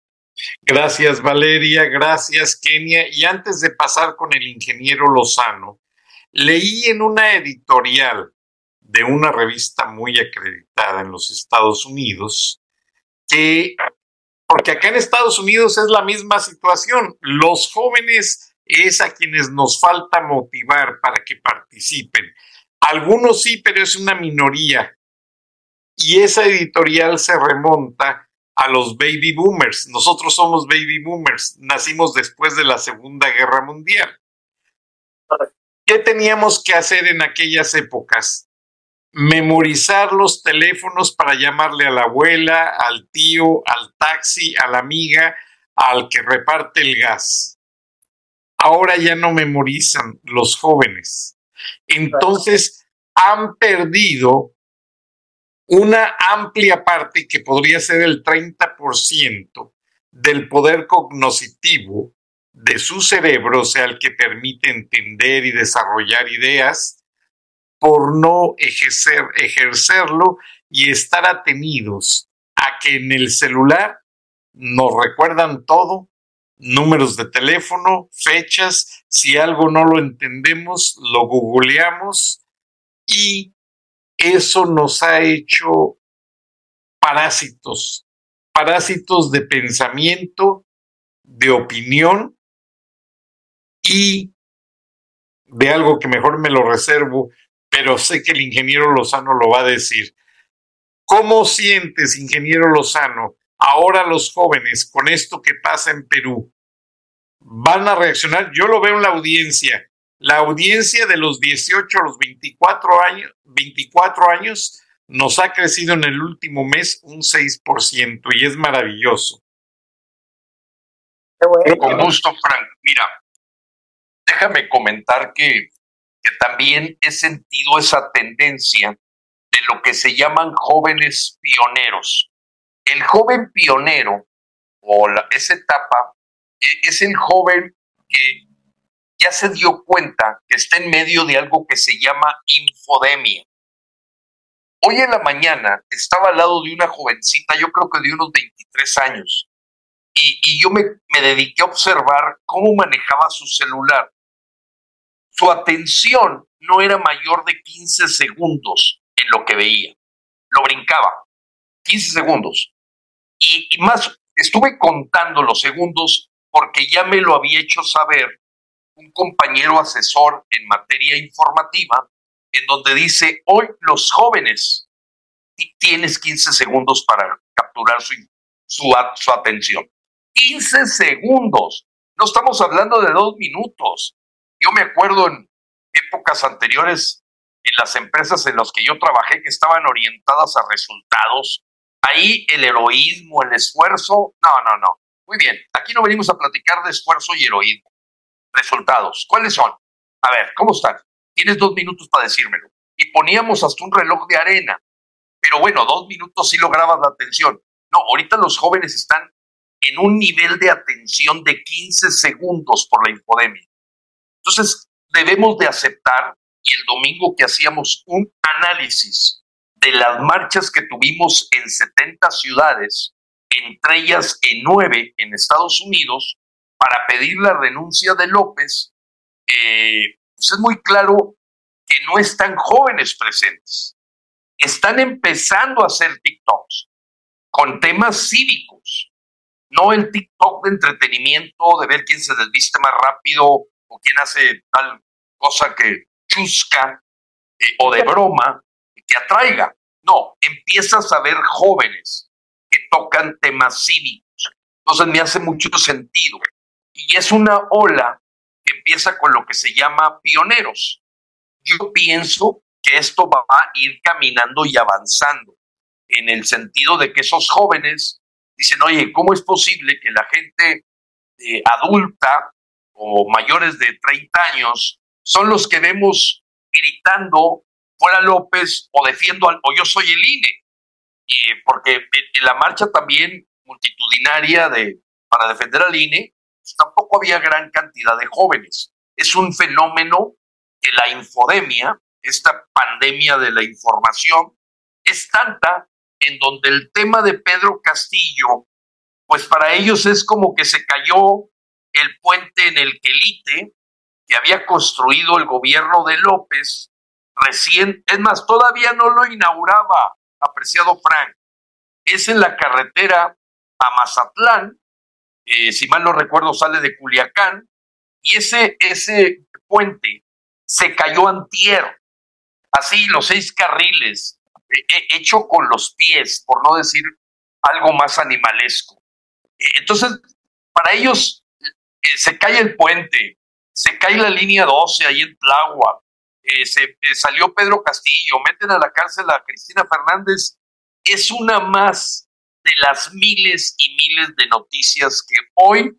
Gracias Valeria, gracias Kenia. Y antes de pasar con el ingeniero Lozano, leí en una editorial de una revista muy acreditada en los Estados Unidos que, porque acá en Estados Unidos es la misma situación, los jóvenes es a quienes nos falta motivar para que participen. Algunos sí, pero es una minoría. Y esa editorial se remonta a los baby boomers. Nosotros somos baby boomers, nacimos después de la Segunda Guerra Mundial. ¿Qué teníamos que hacer en aquellas épocas? Memorizar los teléfonos para llamarle a la abuela, al tío, al taxi, a la amiga, al que reparte el gas. Ahora ya no memorizan los jóvenes. Entonces han perdido una amplia parte que podría ser el 30% del poder cognoscitivo de su cerebro, o sea, el que permite entender y desarrollar ideas, por no ejercer, ejercerlo y estar atenidos a que en el celular nos recuerdan todo, números de teléfono, fechas, si algo no lo entendemos, lo googleamos y eso nos ha hecho parásitos, parásitos de pensamiento, de opinión y de algo que mejor me lo reservo, pero sé que el ingeniero Lozano lo va a decir. ¿Cómo sientes, ingeniero Lozano, ahora los jóvenes con esto que pasa en Perú? ¿Van a reaccionar? Yo lo veo en la audiencia. La audiencia de los 18 a los 24 años, 24 años nos ha crecido en el último mes un 6% y es maravilloso. Con gusto, Frank. Mira, déjame comentar que, que también he sentido esa tendencia de lo que se llaman jóvenes pioneros. El joven pionero o esa etapa e, es el joven que ya se dio cuenta que está en medio de algo que se llama infodemia. Hoy en la mañana estaba al lado de una jovencita, yo creo que de unos 23 años, y, yo me, me dediqué a observar cómo manejaba su celular. Su atención no era mayor de 15 segundos en lo que veía. Lo brincaba. 15 segundos. Y, más, estuve contando los segundos porque ya me lo había hecho saber un compañero asesor en materia informativa, en donde dice, hoy los jóvenes, tienes 15 segundos para capturar su, su, su atención. 15 segundos. No estamos hablando de dos minutos. Yo me acuerdo en épocas anteriores en las empresas en las que yo trabajé que estaban orientadas a resultados. Ahí el heroísmo, el esfuerzo, no, no, no. Muy bien, aquí no venimos a platicar de esfuerzo y heroísmo. Resultados, ¿cuáles son? A ver, ¿cómo están? Tienes dos minutos para decírmelo. Y poníamos hasta un reloj de arena. Pero bueno, dos minutos sí lograbas la atención. No, ahorita los jóvenes están en un nivel de atención de 15 segundos por la infodemia. Entonces, debemos de aceptar, y el domingo que hacíamos un análisis de las marchas que tuvimos en 70 ciudades, entre ellas en 9 en Estados Unidos, para pedir la renuncia de López, eh, pues es muy claro que no están jóvenes presentes. Están empezando a hacer TikToks con temas cívicos, no el TikTok de entretenimiento, de ver quién se desviste más rápido o quién hace tal cosa que chusca eh, o de broma que atraiga. No, empiezas a ver jóvenes que tocan temas cívicos. Entonces me hace mucho sentido. Y es una ola que empieza con lo que se llama pioneros. Yo pienso que esto va a ir caminando y avanzando en el sentido de que esos jóvenes dicen, oye, ¿cómo es posible que la gente eh, adulta o mayores de 30 años son los que vemos gritando fuera López o defiendo al, o yo soy el INE? porque en la marcha también multitudinaria de, para defender al INE, pues, tampoco había gran cantidad de jóvenes. Es un fenómeno que la infodemia, esta pandemia de la información, es tanta en donde el tema de Pedro Castillo, pues para ellos es como que se cayó el puente en el Quelite que había construido el gobierno de López recién, es más, todavía no lo inauguraba, apreciado Frank, es en la carretera a Mazatlán, eh, si mal no recuerdo sale de Culiacán, y ese, ese puente se cayó antier, así los seis carriles hecho con los pies, por no decir algo más animalesco. E, entonces, para ellos eh, se cae el puente, se cae la línea 12 ahí en Tláhuac, eh, se eh, salió Pedro Castillo, meten a la cárcel a Cristina Fernández, es una más de las miles y miles de noticias que hoy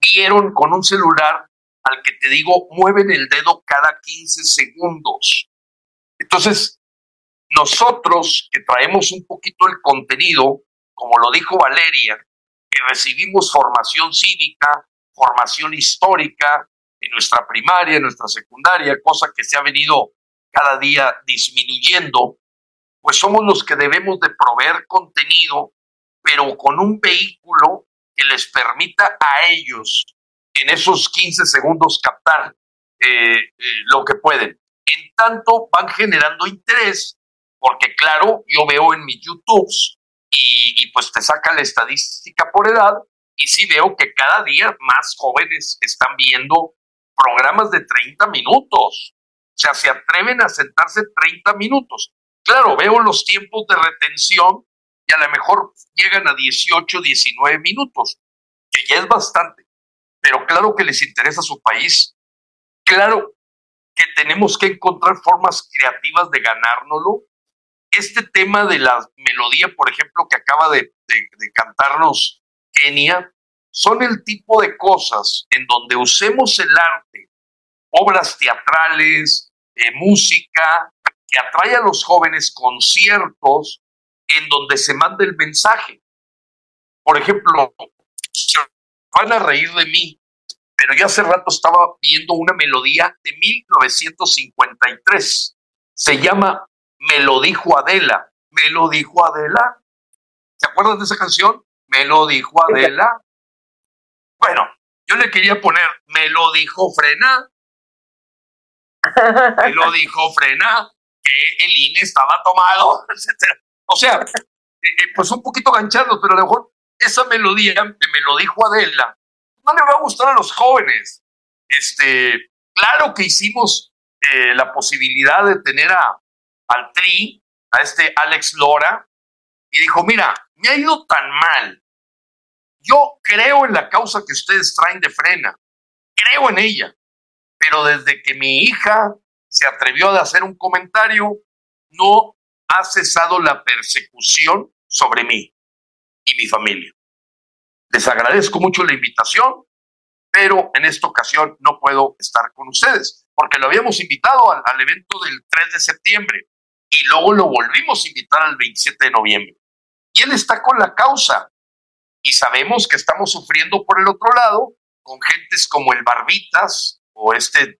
vieron con un celular al que te digo mueven el dedo cada 15 segundos. Entonces, nosotros que traemos un poquito el contenido, como lo dijo Valeria, que recibimos formación cívica, formación histórica en nuestra primaria, en nuestra secundaria, cosa que se ha venido cada día disminuyendo, pues somos los que debemos de proveer contenido, pero con un vehículo que les permita a ellos en esos 15 segundos captar eh, eh, lo que pueden. En tanto, van generando interés porque claro, yo veo en mis YouTubes y, pues te saca la estadística por edad y sí veo que cada día más jóvenes están viendo programas de 30 minutos. O sea, se atreven a sentarse 30 minutos. Claro, veo los tiempos de retención y a lo mejor llegan a 18, 19 minutos, que ya es bastante. Pero claro que les interesa su país. Claro que tenemos que encontrar formas creativas de ganárnoslo. Este tema de la melodía, por ejemplo, que acaba de, de cantarnos Kenia, son el tipo de cosas en donde usemos el arte, obras teatrales, eh, música, que atrae a los jóvenes conciertos en donde se manda el mensaje. Por ejemplo, van a reír de mí, pero yo hace rato estaba viendo una melodía de 1953. Se llama Me lo dijo Adela. Me lo dijo Adela. ¿Se acuerdan de esa canción? Me lo dijo Adela. Bueno, yo le quería poner Me lo dijo Frena. Me lo dijo Frena, que el INE estaba tomado, etc. O sea, eh, eh, pues un poquito ganchados, pero a lo mejor esa melodía que me lo dijo Adela no le va a gustar a los jóvenes. Este, claro que hicimos eh, la posibilidad de tener a, al Tri, a este Alex Lora, y dijo, mira, me ha ido tan mal. Yo creo en la causa que ustedes traen de frena, creo en ella, pero desde que mi hija se atrevió a hacer un comentario, no ha cesado la persecución sobre mí y mi familia. Les agradezco mucho la invitación, pero en esta ocasión no puedo estar con ustedes, porque lo habíamos invitado al, evento del 3 de septiembre y luego lo volvimos a invitar al 27 de noviembre. Y él está con la causa y sabemos que estamos sufriendo por el otro lado con gentes como el Barbitas o este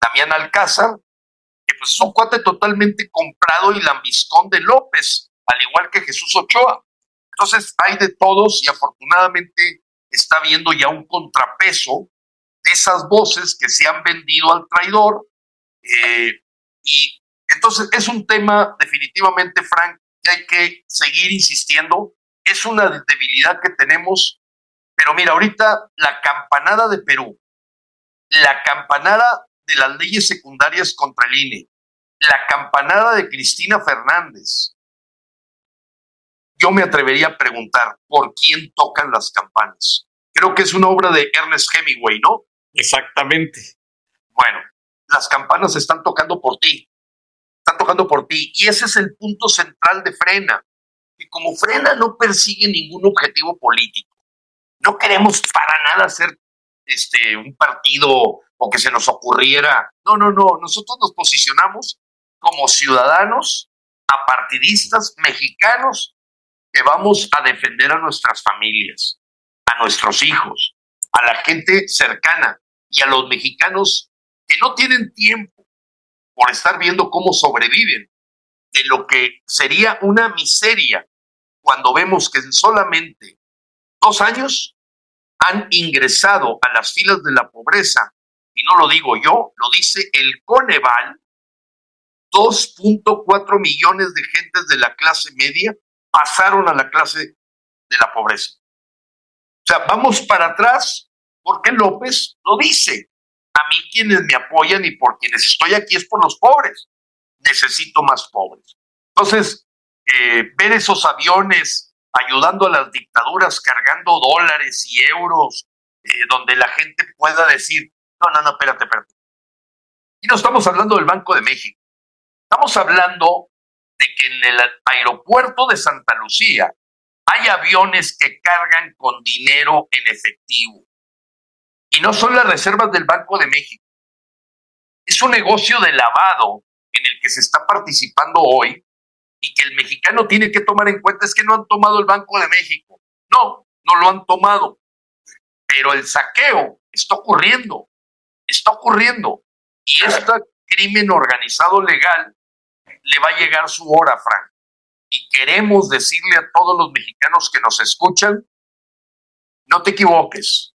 Damián Alcázar, que pues es un cuate totalmente comprado y lambiscón de López, al igual que Jesús Ochoa. Entonces hay de todos y afortunadamente está habiendo ya un contrapeso de esas voces que se han vendido al traidor. Eh, y entonces es un tema definitivamente, Frank, que hay que seguir insistiendo. Es una debilidad que tenemos, pero mira, ahorita la campanada de Perú, la campanada de las leyes secundarias contra el INE, la campanada de Cristina Fernández, yo me atrevería a preguntar por quién tocan las campanas. Creo que es una obra de Ernest Hemingway, ¿no? Exactamente. Bueno, las campanas están tocando por ti, están tocando por ti. Y ese es el punto central de Frena, como Frena no persigue ningún objetivo político. No queremos para nada ser este, un partido o que se nos ocurriera. No, no, no. Nosotros nos posicionamos como ciudadanos, apartidistas, mexicanos, que vamos a defender a nuestras familias, a nuestros hijos, a la gente cercana y a los mexicanos que no tienen tiempo por estar viendo cómo sobreviven de lo que sería una miseria cuando vemos que en solamente dos años han ingresado a las filas de la pobreza, y no lo digo yo, lo dice el Coneval, 2.4 millones de gentes de la clase media pasaron a la clase de la pobreza. O sea, vamos para atrás porque López lo dice. A mí quienes me apoyan y por quienes estoy aquí es por los pobres. Necesito más pobres. Entonces, eh, ver esos aviones ayudando a las dictaduras, cargando dólares y euros, eh, donde la gente pueda decir, no, no, no, espérate, espérate. Y no estamos hablando del Banco de México. Estamos hablando de que en el aeropuerto de Santa Lucía hay aviones que cargan con dinero en efectivo. Y no son las reservas del Banco de México. Es un negocio de lavado en el que se está participando hoy y que el mexicano tiene que tomar en cuenta es que no han tomado el Banco de México. No, no lo han tomado. Pero el saqueo está ocurriendo, está ocurriendo. Y este crimen organizado legal le va a llegar su hora, Frank. Y queremos decirle a todos los mexicanos que nos escuchan, no te equivoques,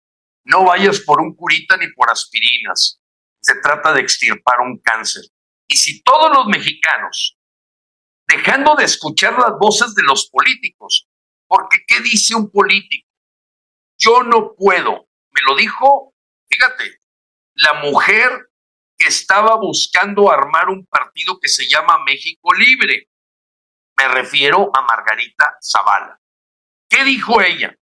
no vayas por un curita ni por aspirinas. Se trata de extirpar un cáncer. Y si todos los mexicanos, dejando de escuchar las voces de los políticos, porque ¿qué dice un político? Yo no puedo, me lo dijo, fíjate, la mujer que estaba buscando armar un partido que se llama México Libre. Me refiero a Margarita Zavala. ¿Qué dijo ella?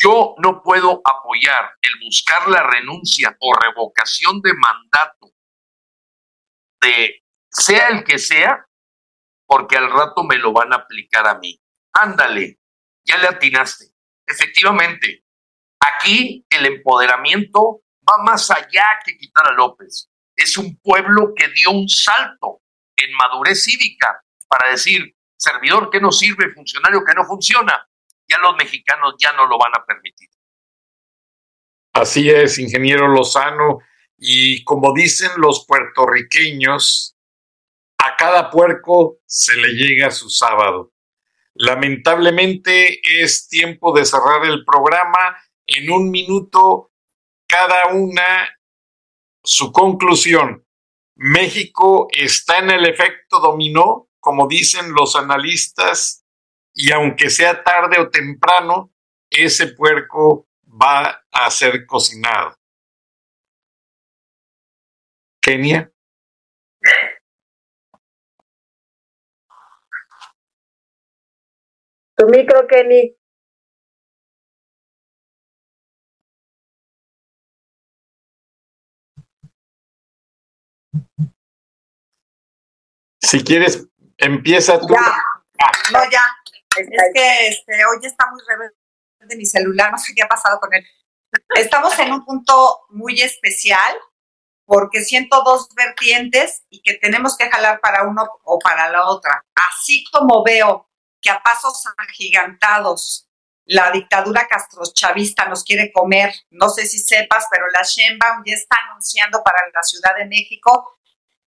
Yo no puedo apoyar el buscar la renuncia o revocación de mandato de sea el que sea, porque al rato me lo van a aplicar a mí. Ándale, ya le atinaste. Efectivamente, aquí el empoderamiento va más allá que quitar a López. Es un pueblo que dio un salto en madurez cívica para decir, servidor que no sirve, funcionario que no funciona, ya los mexicanos ya no lo van a permitir. Así es, ingeniero Lozano. Y como dicen los puertorriqueños, a cada puerco se le llega su sábado. Lamentablemente es tiempo de cerrar el programa. En un minuto, cada una su conclusión. México está en el efecto dominó, como dicen los analistas, y aunque sea tarde o temprano, ese puerco va a ser cocinado. Kenia. Tu micro, Kenny. Si quieres, empieza tú. Ya, no, ya. Es que este, hoy está muy rebelde mi celular, no sé qué ha pasado con él. Estamos en un punto muy especial porque siento dos vertientes y que tenemos que jalar para uno o para la otra. Así como veo que a pasos agigantados la dictadura castrochavista nos quiere comer. No sé si sepas, pero la Sheinbaum ya está anunciando para la Ciudad de México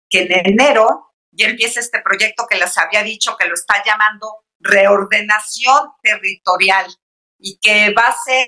que en enero ya empieza este proyecto que les había dicho que lo está llamando reordenación territorial y que va a ser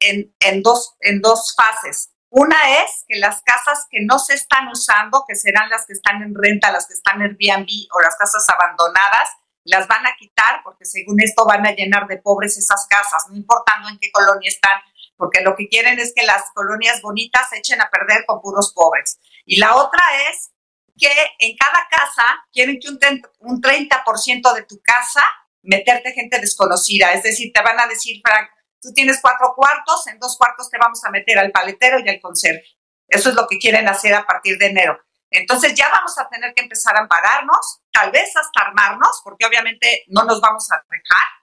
en, en, dos, en dos fases. Una es que las casas que no se están usando, que serán las que están en renta, las que están en Airbnb o las casas abandonadas, las van a quitar porque según esto van a llenar de pobres esas casas, no importando en qué colonia están, porque lo que quieren es que las colonias bonitas se echen a perder con puros pobres. Y la otra es que en cada casa quieren que un, 30% de tu casa meterte gente desconocida, es decir, te van a decir, Frank, tú tienes cuatro cuartos, en dos cuartos te vamos a meter al paletero y al conserje. Eso es lo que quieren hacer a partir de enero. Entonces ya vamos a tener que empezar a ampararnos, tal vez hasta armarnos, porque obviamente no nos vamos a dejar,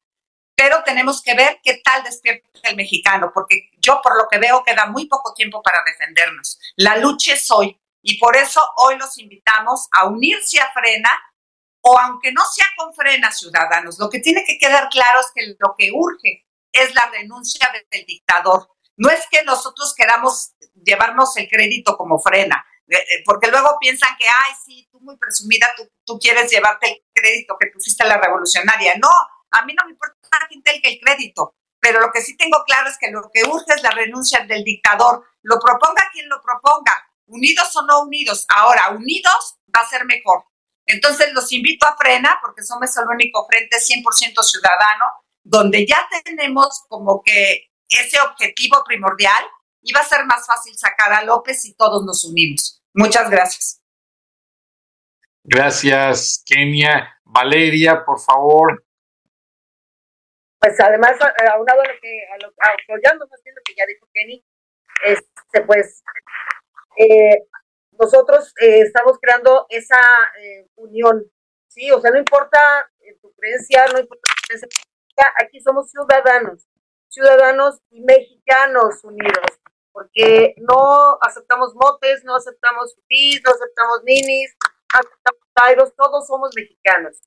pero tenemos que ver qué tal despierta el mexicano, porque yo por lo que veo queda muy poco tiempo para defendernos. La lucha es hoy y por eso hoy los invitamos a unirse a Frena o aunque no sea con Frena Ciudadanos, lo que tiene que quedar claro es que lo que urge es la renuncia del dictador. No es que nosotros queramos llevarnos el crédito como Frena, porque luego piensan que, ay, sí, tú muy presumida, tú, tú quieres llevarte el crédito que pusiste a la revolucionaria. No, a mí no me importa quién te el crédito, pero lo que sí tengo claro es que lo que urge es la renuncia del dictador, lo proponga quien lo proponga, unidos o no unidos. Ahora, unidos va a ser mejor. Entonces los invito a Frena, porque somos el único frente 100% ciudadano, donde ya tenemos como que ese objetivo primordial y va a ser más fácil sacar a López si todos nos unimos. Muchas gracias. Gracias, Kenia. Valeria, por favor. Pues además, aunado a lo que, a lo, apoyando más bien lo que ya dijo Kenny, este, pues eh, nosotros eh, estamos creando esa eh, unión, ¿sí? O sea, no importa tu creencia, no importa tu creencia, aquí somos ciudadanos, ciudadanos y mexicanos unidos porque no aceptamos motes, no aceptamos fifís, no aceptamos ninis, no aceptamos tairos, todos somos mexicanos.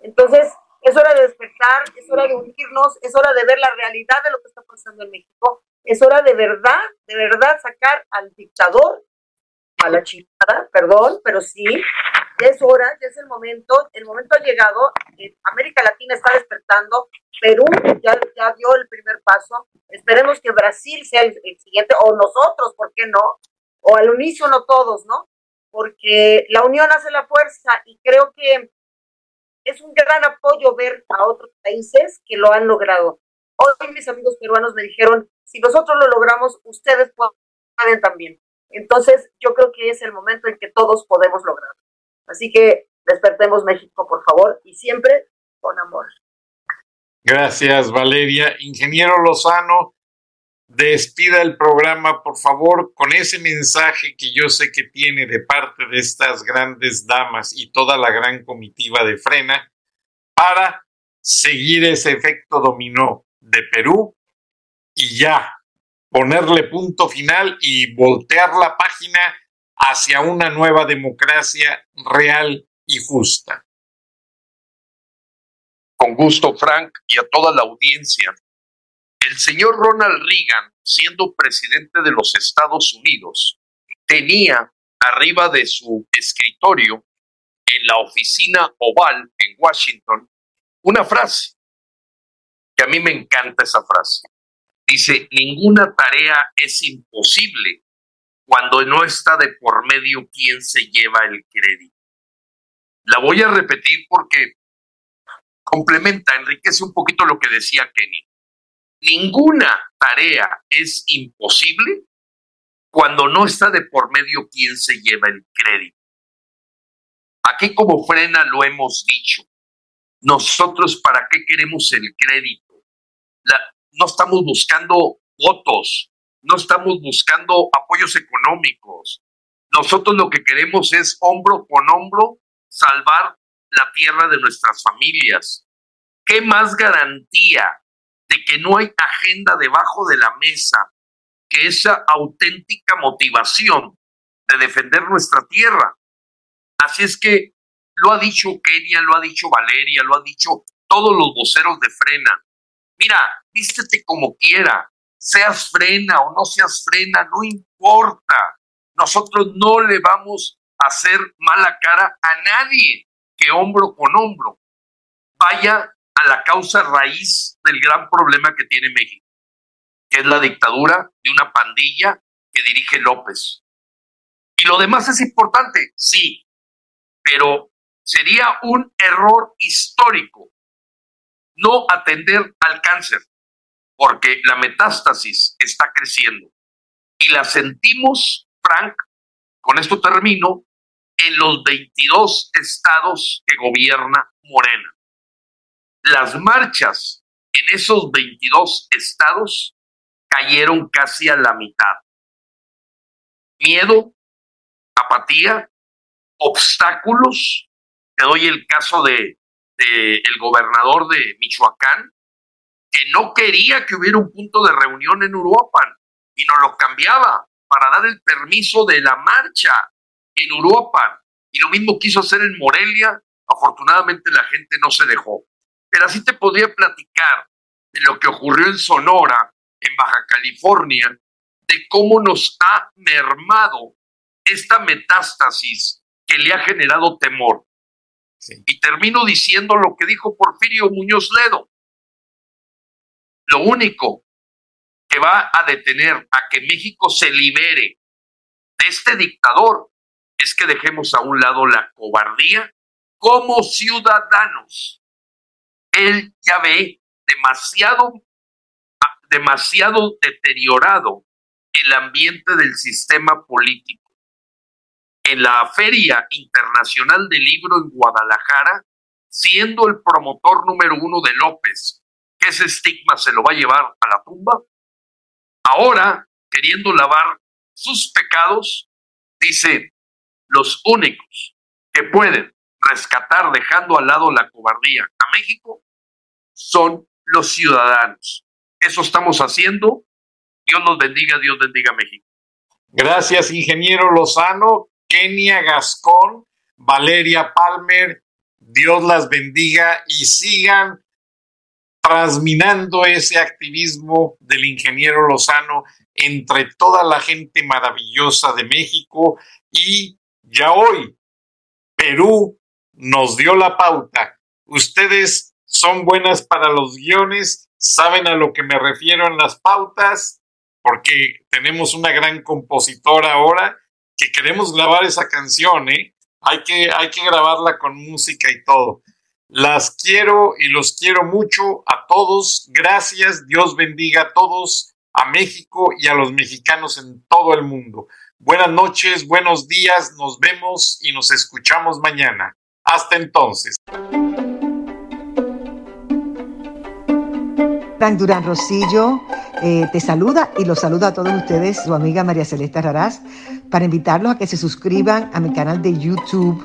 Entonces, es hora de despertar, es hora de unirnos, es hora de ver la realidad de lo que está pasando en México, es hora de verdad, de verdad sacar al dictador a la chingada, perdón, pero sí, es hora, ya es el momento, el momento ha llegado, eh, América Latina está despertando, Perú ya, ya dio el primer paso, esperemos que Brasil sea el, siguiente, o nosotros, ¿por qué no? O al unísono todos, ¿no? Porque la unión hace la fuerza y creo que es un gran apoyo ver a otros países que lo han logrado. Hoy mis amigos peruanos me dijeron, si nosotros lo logramos, ustedes pueden también. Entonces, yo creo que es el momento en que todos podemos lograrlo. Así que despertemos México, por favor, y siempre con amor. Gracias, Valeria. Ingeniero Lozano, despida el programa, por favor, con ese mensaje que yo sé que tiene de parte de estas grandes damas y toda la gran comitiva de Frena para seguir ese efecto dominó de Perú y ya ponerle punto final y voltear la página hacia una nueva democracia real y justa. Con gusto, Frank, y a toda la audiencia. El señor Ronald Reagan, siendo presidente de los Estados Unidos, tenía arriba de su escritorio, en la oficina oval en Washington, una frase, que a mí me encanta esa frase. Dice, ninguna tarea es imposible cuando no está de por medio quien se lleva el crédito. La voy a repetir porque complementa, enriquece un poquito lo que decía Kenny. Ninguna tarea es imposible cuando no está de por medio quien se lleva el crédito. Aquí como frena lo hemos dicho. Nosotros, ¿para qué queremos el crédito? no estamos buscando votos, no estamos buscando apoyos económicos. Nosotros lo que queremos es hombro con hombro salvar la tierra de nuestras familias. ¿Qué más garantía de que no hay agenda debajo de la mesa que esa auténtica motivación de defender nuestra tierra? Así es que lo ha dicho Kenia, lo ha dicho Valeria, lo ha dicho todos los voceros de Frena. Mira, vístete como quiera, seas frena o no seas frena, no importa. Nosotros no le vamos a hacer mala cara a nadie que hombro con hombro vaya a la causa raíz del gran problema que tiene México, que es la dictadura de una pandilla que dirige López. Y lo demás es importante, sí, pero sería un error histórico no atender al cáncer, porque la metástasis está creciendo. Y la sentimos, Frank, con esto termino, en los 22 estados que gobierna Morena. Las marchas en esos 22 estados cayeron casi a la mitad. Miedo, apatía, obstáculos. Te doy el caso de el gobernador de Michoacán, que no quería que hubiera un punto de reunión en Uruapan y nos lo cambiaba para dar el permiso de la marcha en Uruapan. Y lo mismo quiso hacer en Morelia, afortunadamente la gente no se dejó. Pero así te podría platicar de lo que ocurrió en Sonora, en Baja California, de cómo nos ha mermado esta metástasis que le ha generado temor. Y termino diciendo lo que dijo Porfirio Muñoz Ledo. Lo único que va a detener a que México se libere de este dictador es que dejemos a un lado la cobardía como ciudadanos. Él ya ve demasiado, demasiado deteriorado el ambiente del sistema político en la Feria Internacional del Libro en Guadalajara, siendo el promotor número uno de López, que ese estigma se lo va a llevar a la tumba, ahora, queriendo lavar sus pecados, dice, los únicos que pueden rescatar dejando al lado la cobardía a México son los ciudadanos. Eso estamos haciendo. Dios nos bendiga, Dios bendiga a México. Gracias, ingeniero Lozano. Kenia Gascón, Valeria Palmer, Dios las bendiga y sigan transminando ese activismo del ingeniero Lozano entre toda la gente maravillosa de México y ya hoy Perú nos dio la pauta. Ustedes son buenas para los guiones, saben a lo que me refiero en las pautas, porque tenemos una gran compositora ahora que queremos grabar esa canción, ¿eh? Hay que, hay que grabarla con música y todo. Las quiero y los quiero mucho a todos. Gracias. Dios bendiga a todos, a México y a los mexicanos en todo el mundo. Buenas noches, buenos días, nos vemos y nos escuchamos mañana. Hasta entonces. Durán Rosillo eh, te saluda y los saluda a todos ustedes, su amiga María Celeste para invitarlos a que se suscriban a mi canal de YouTube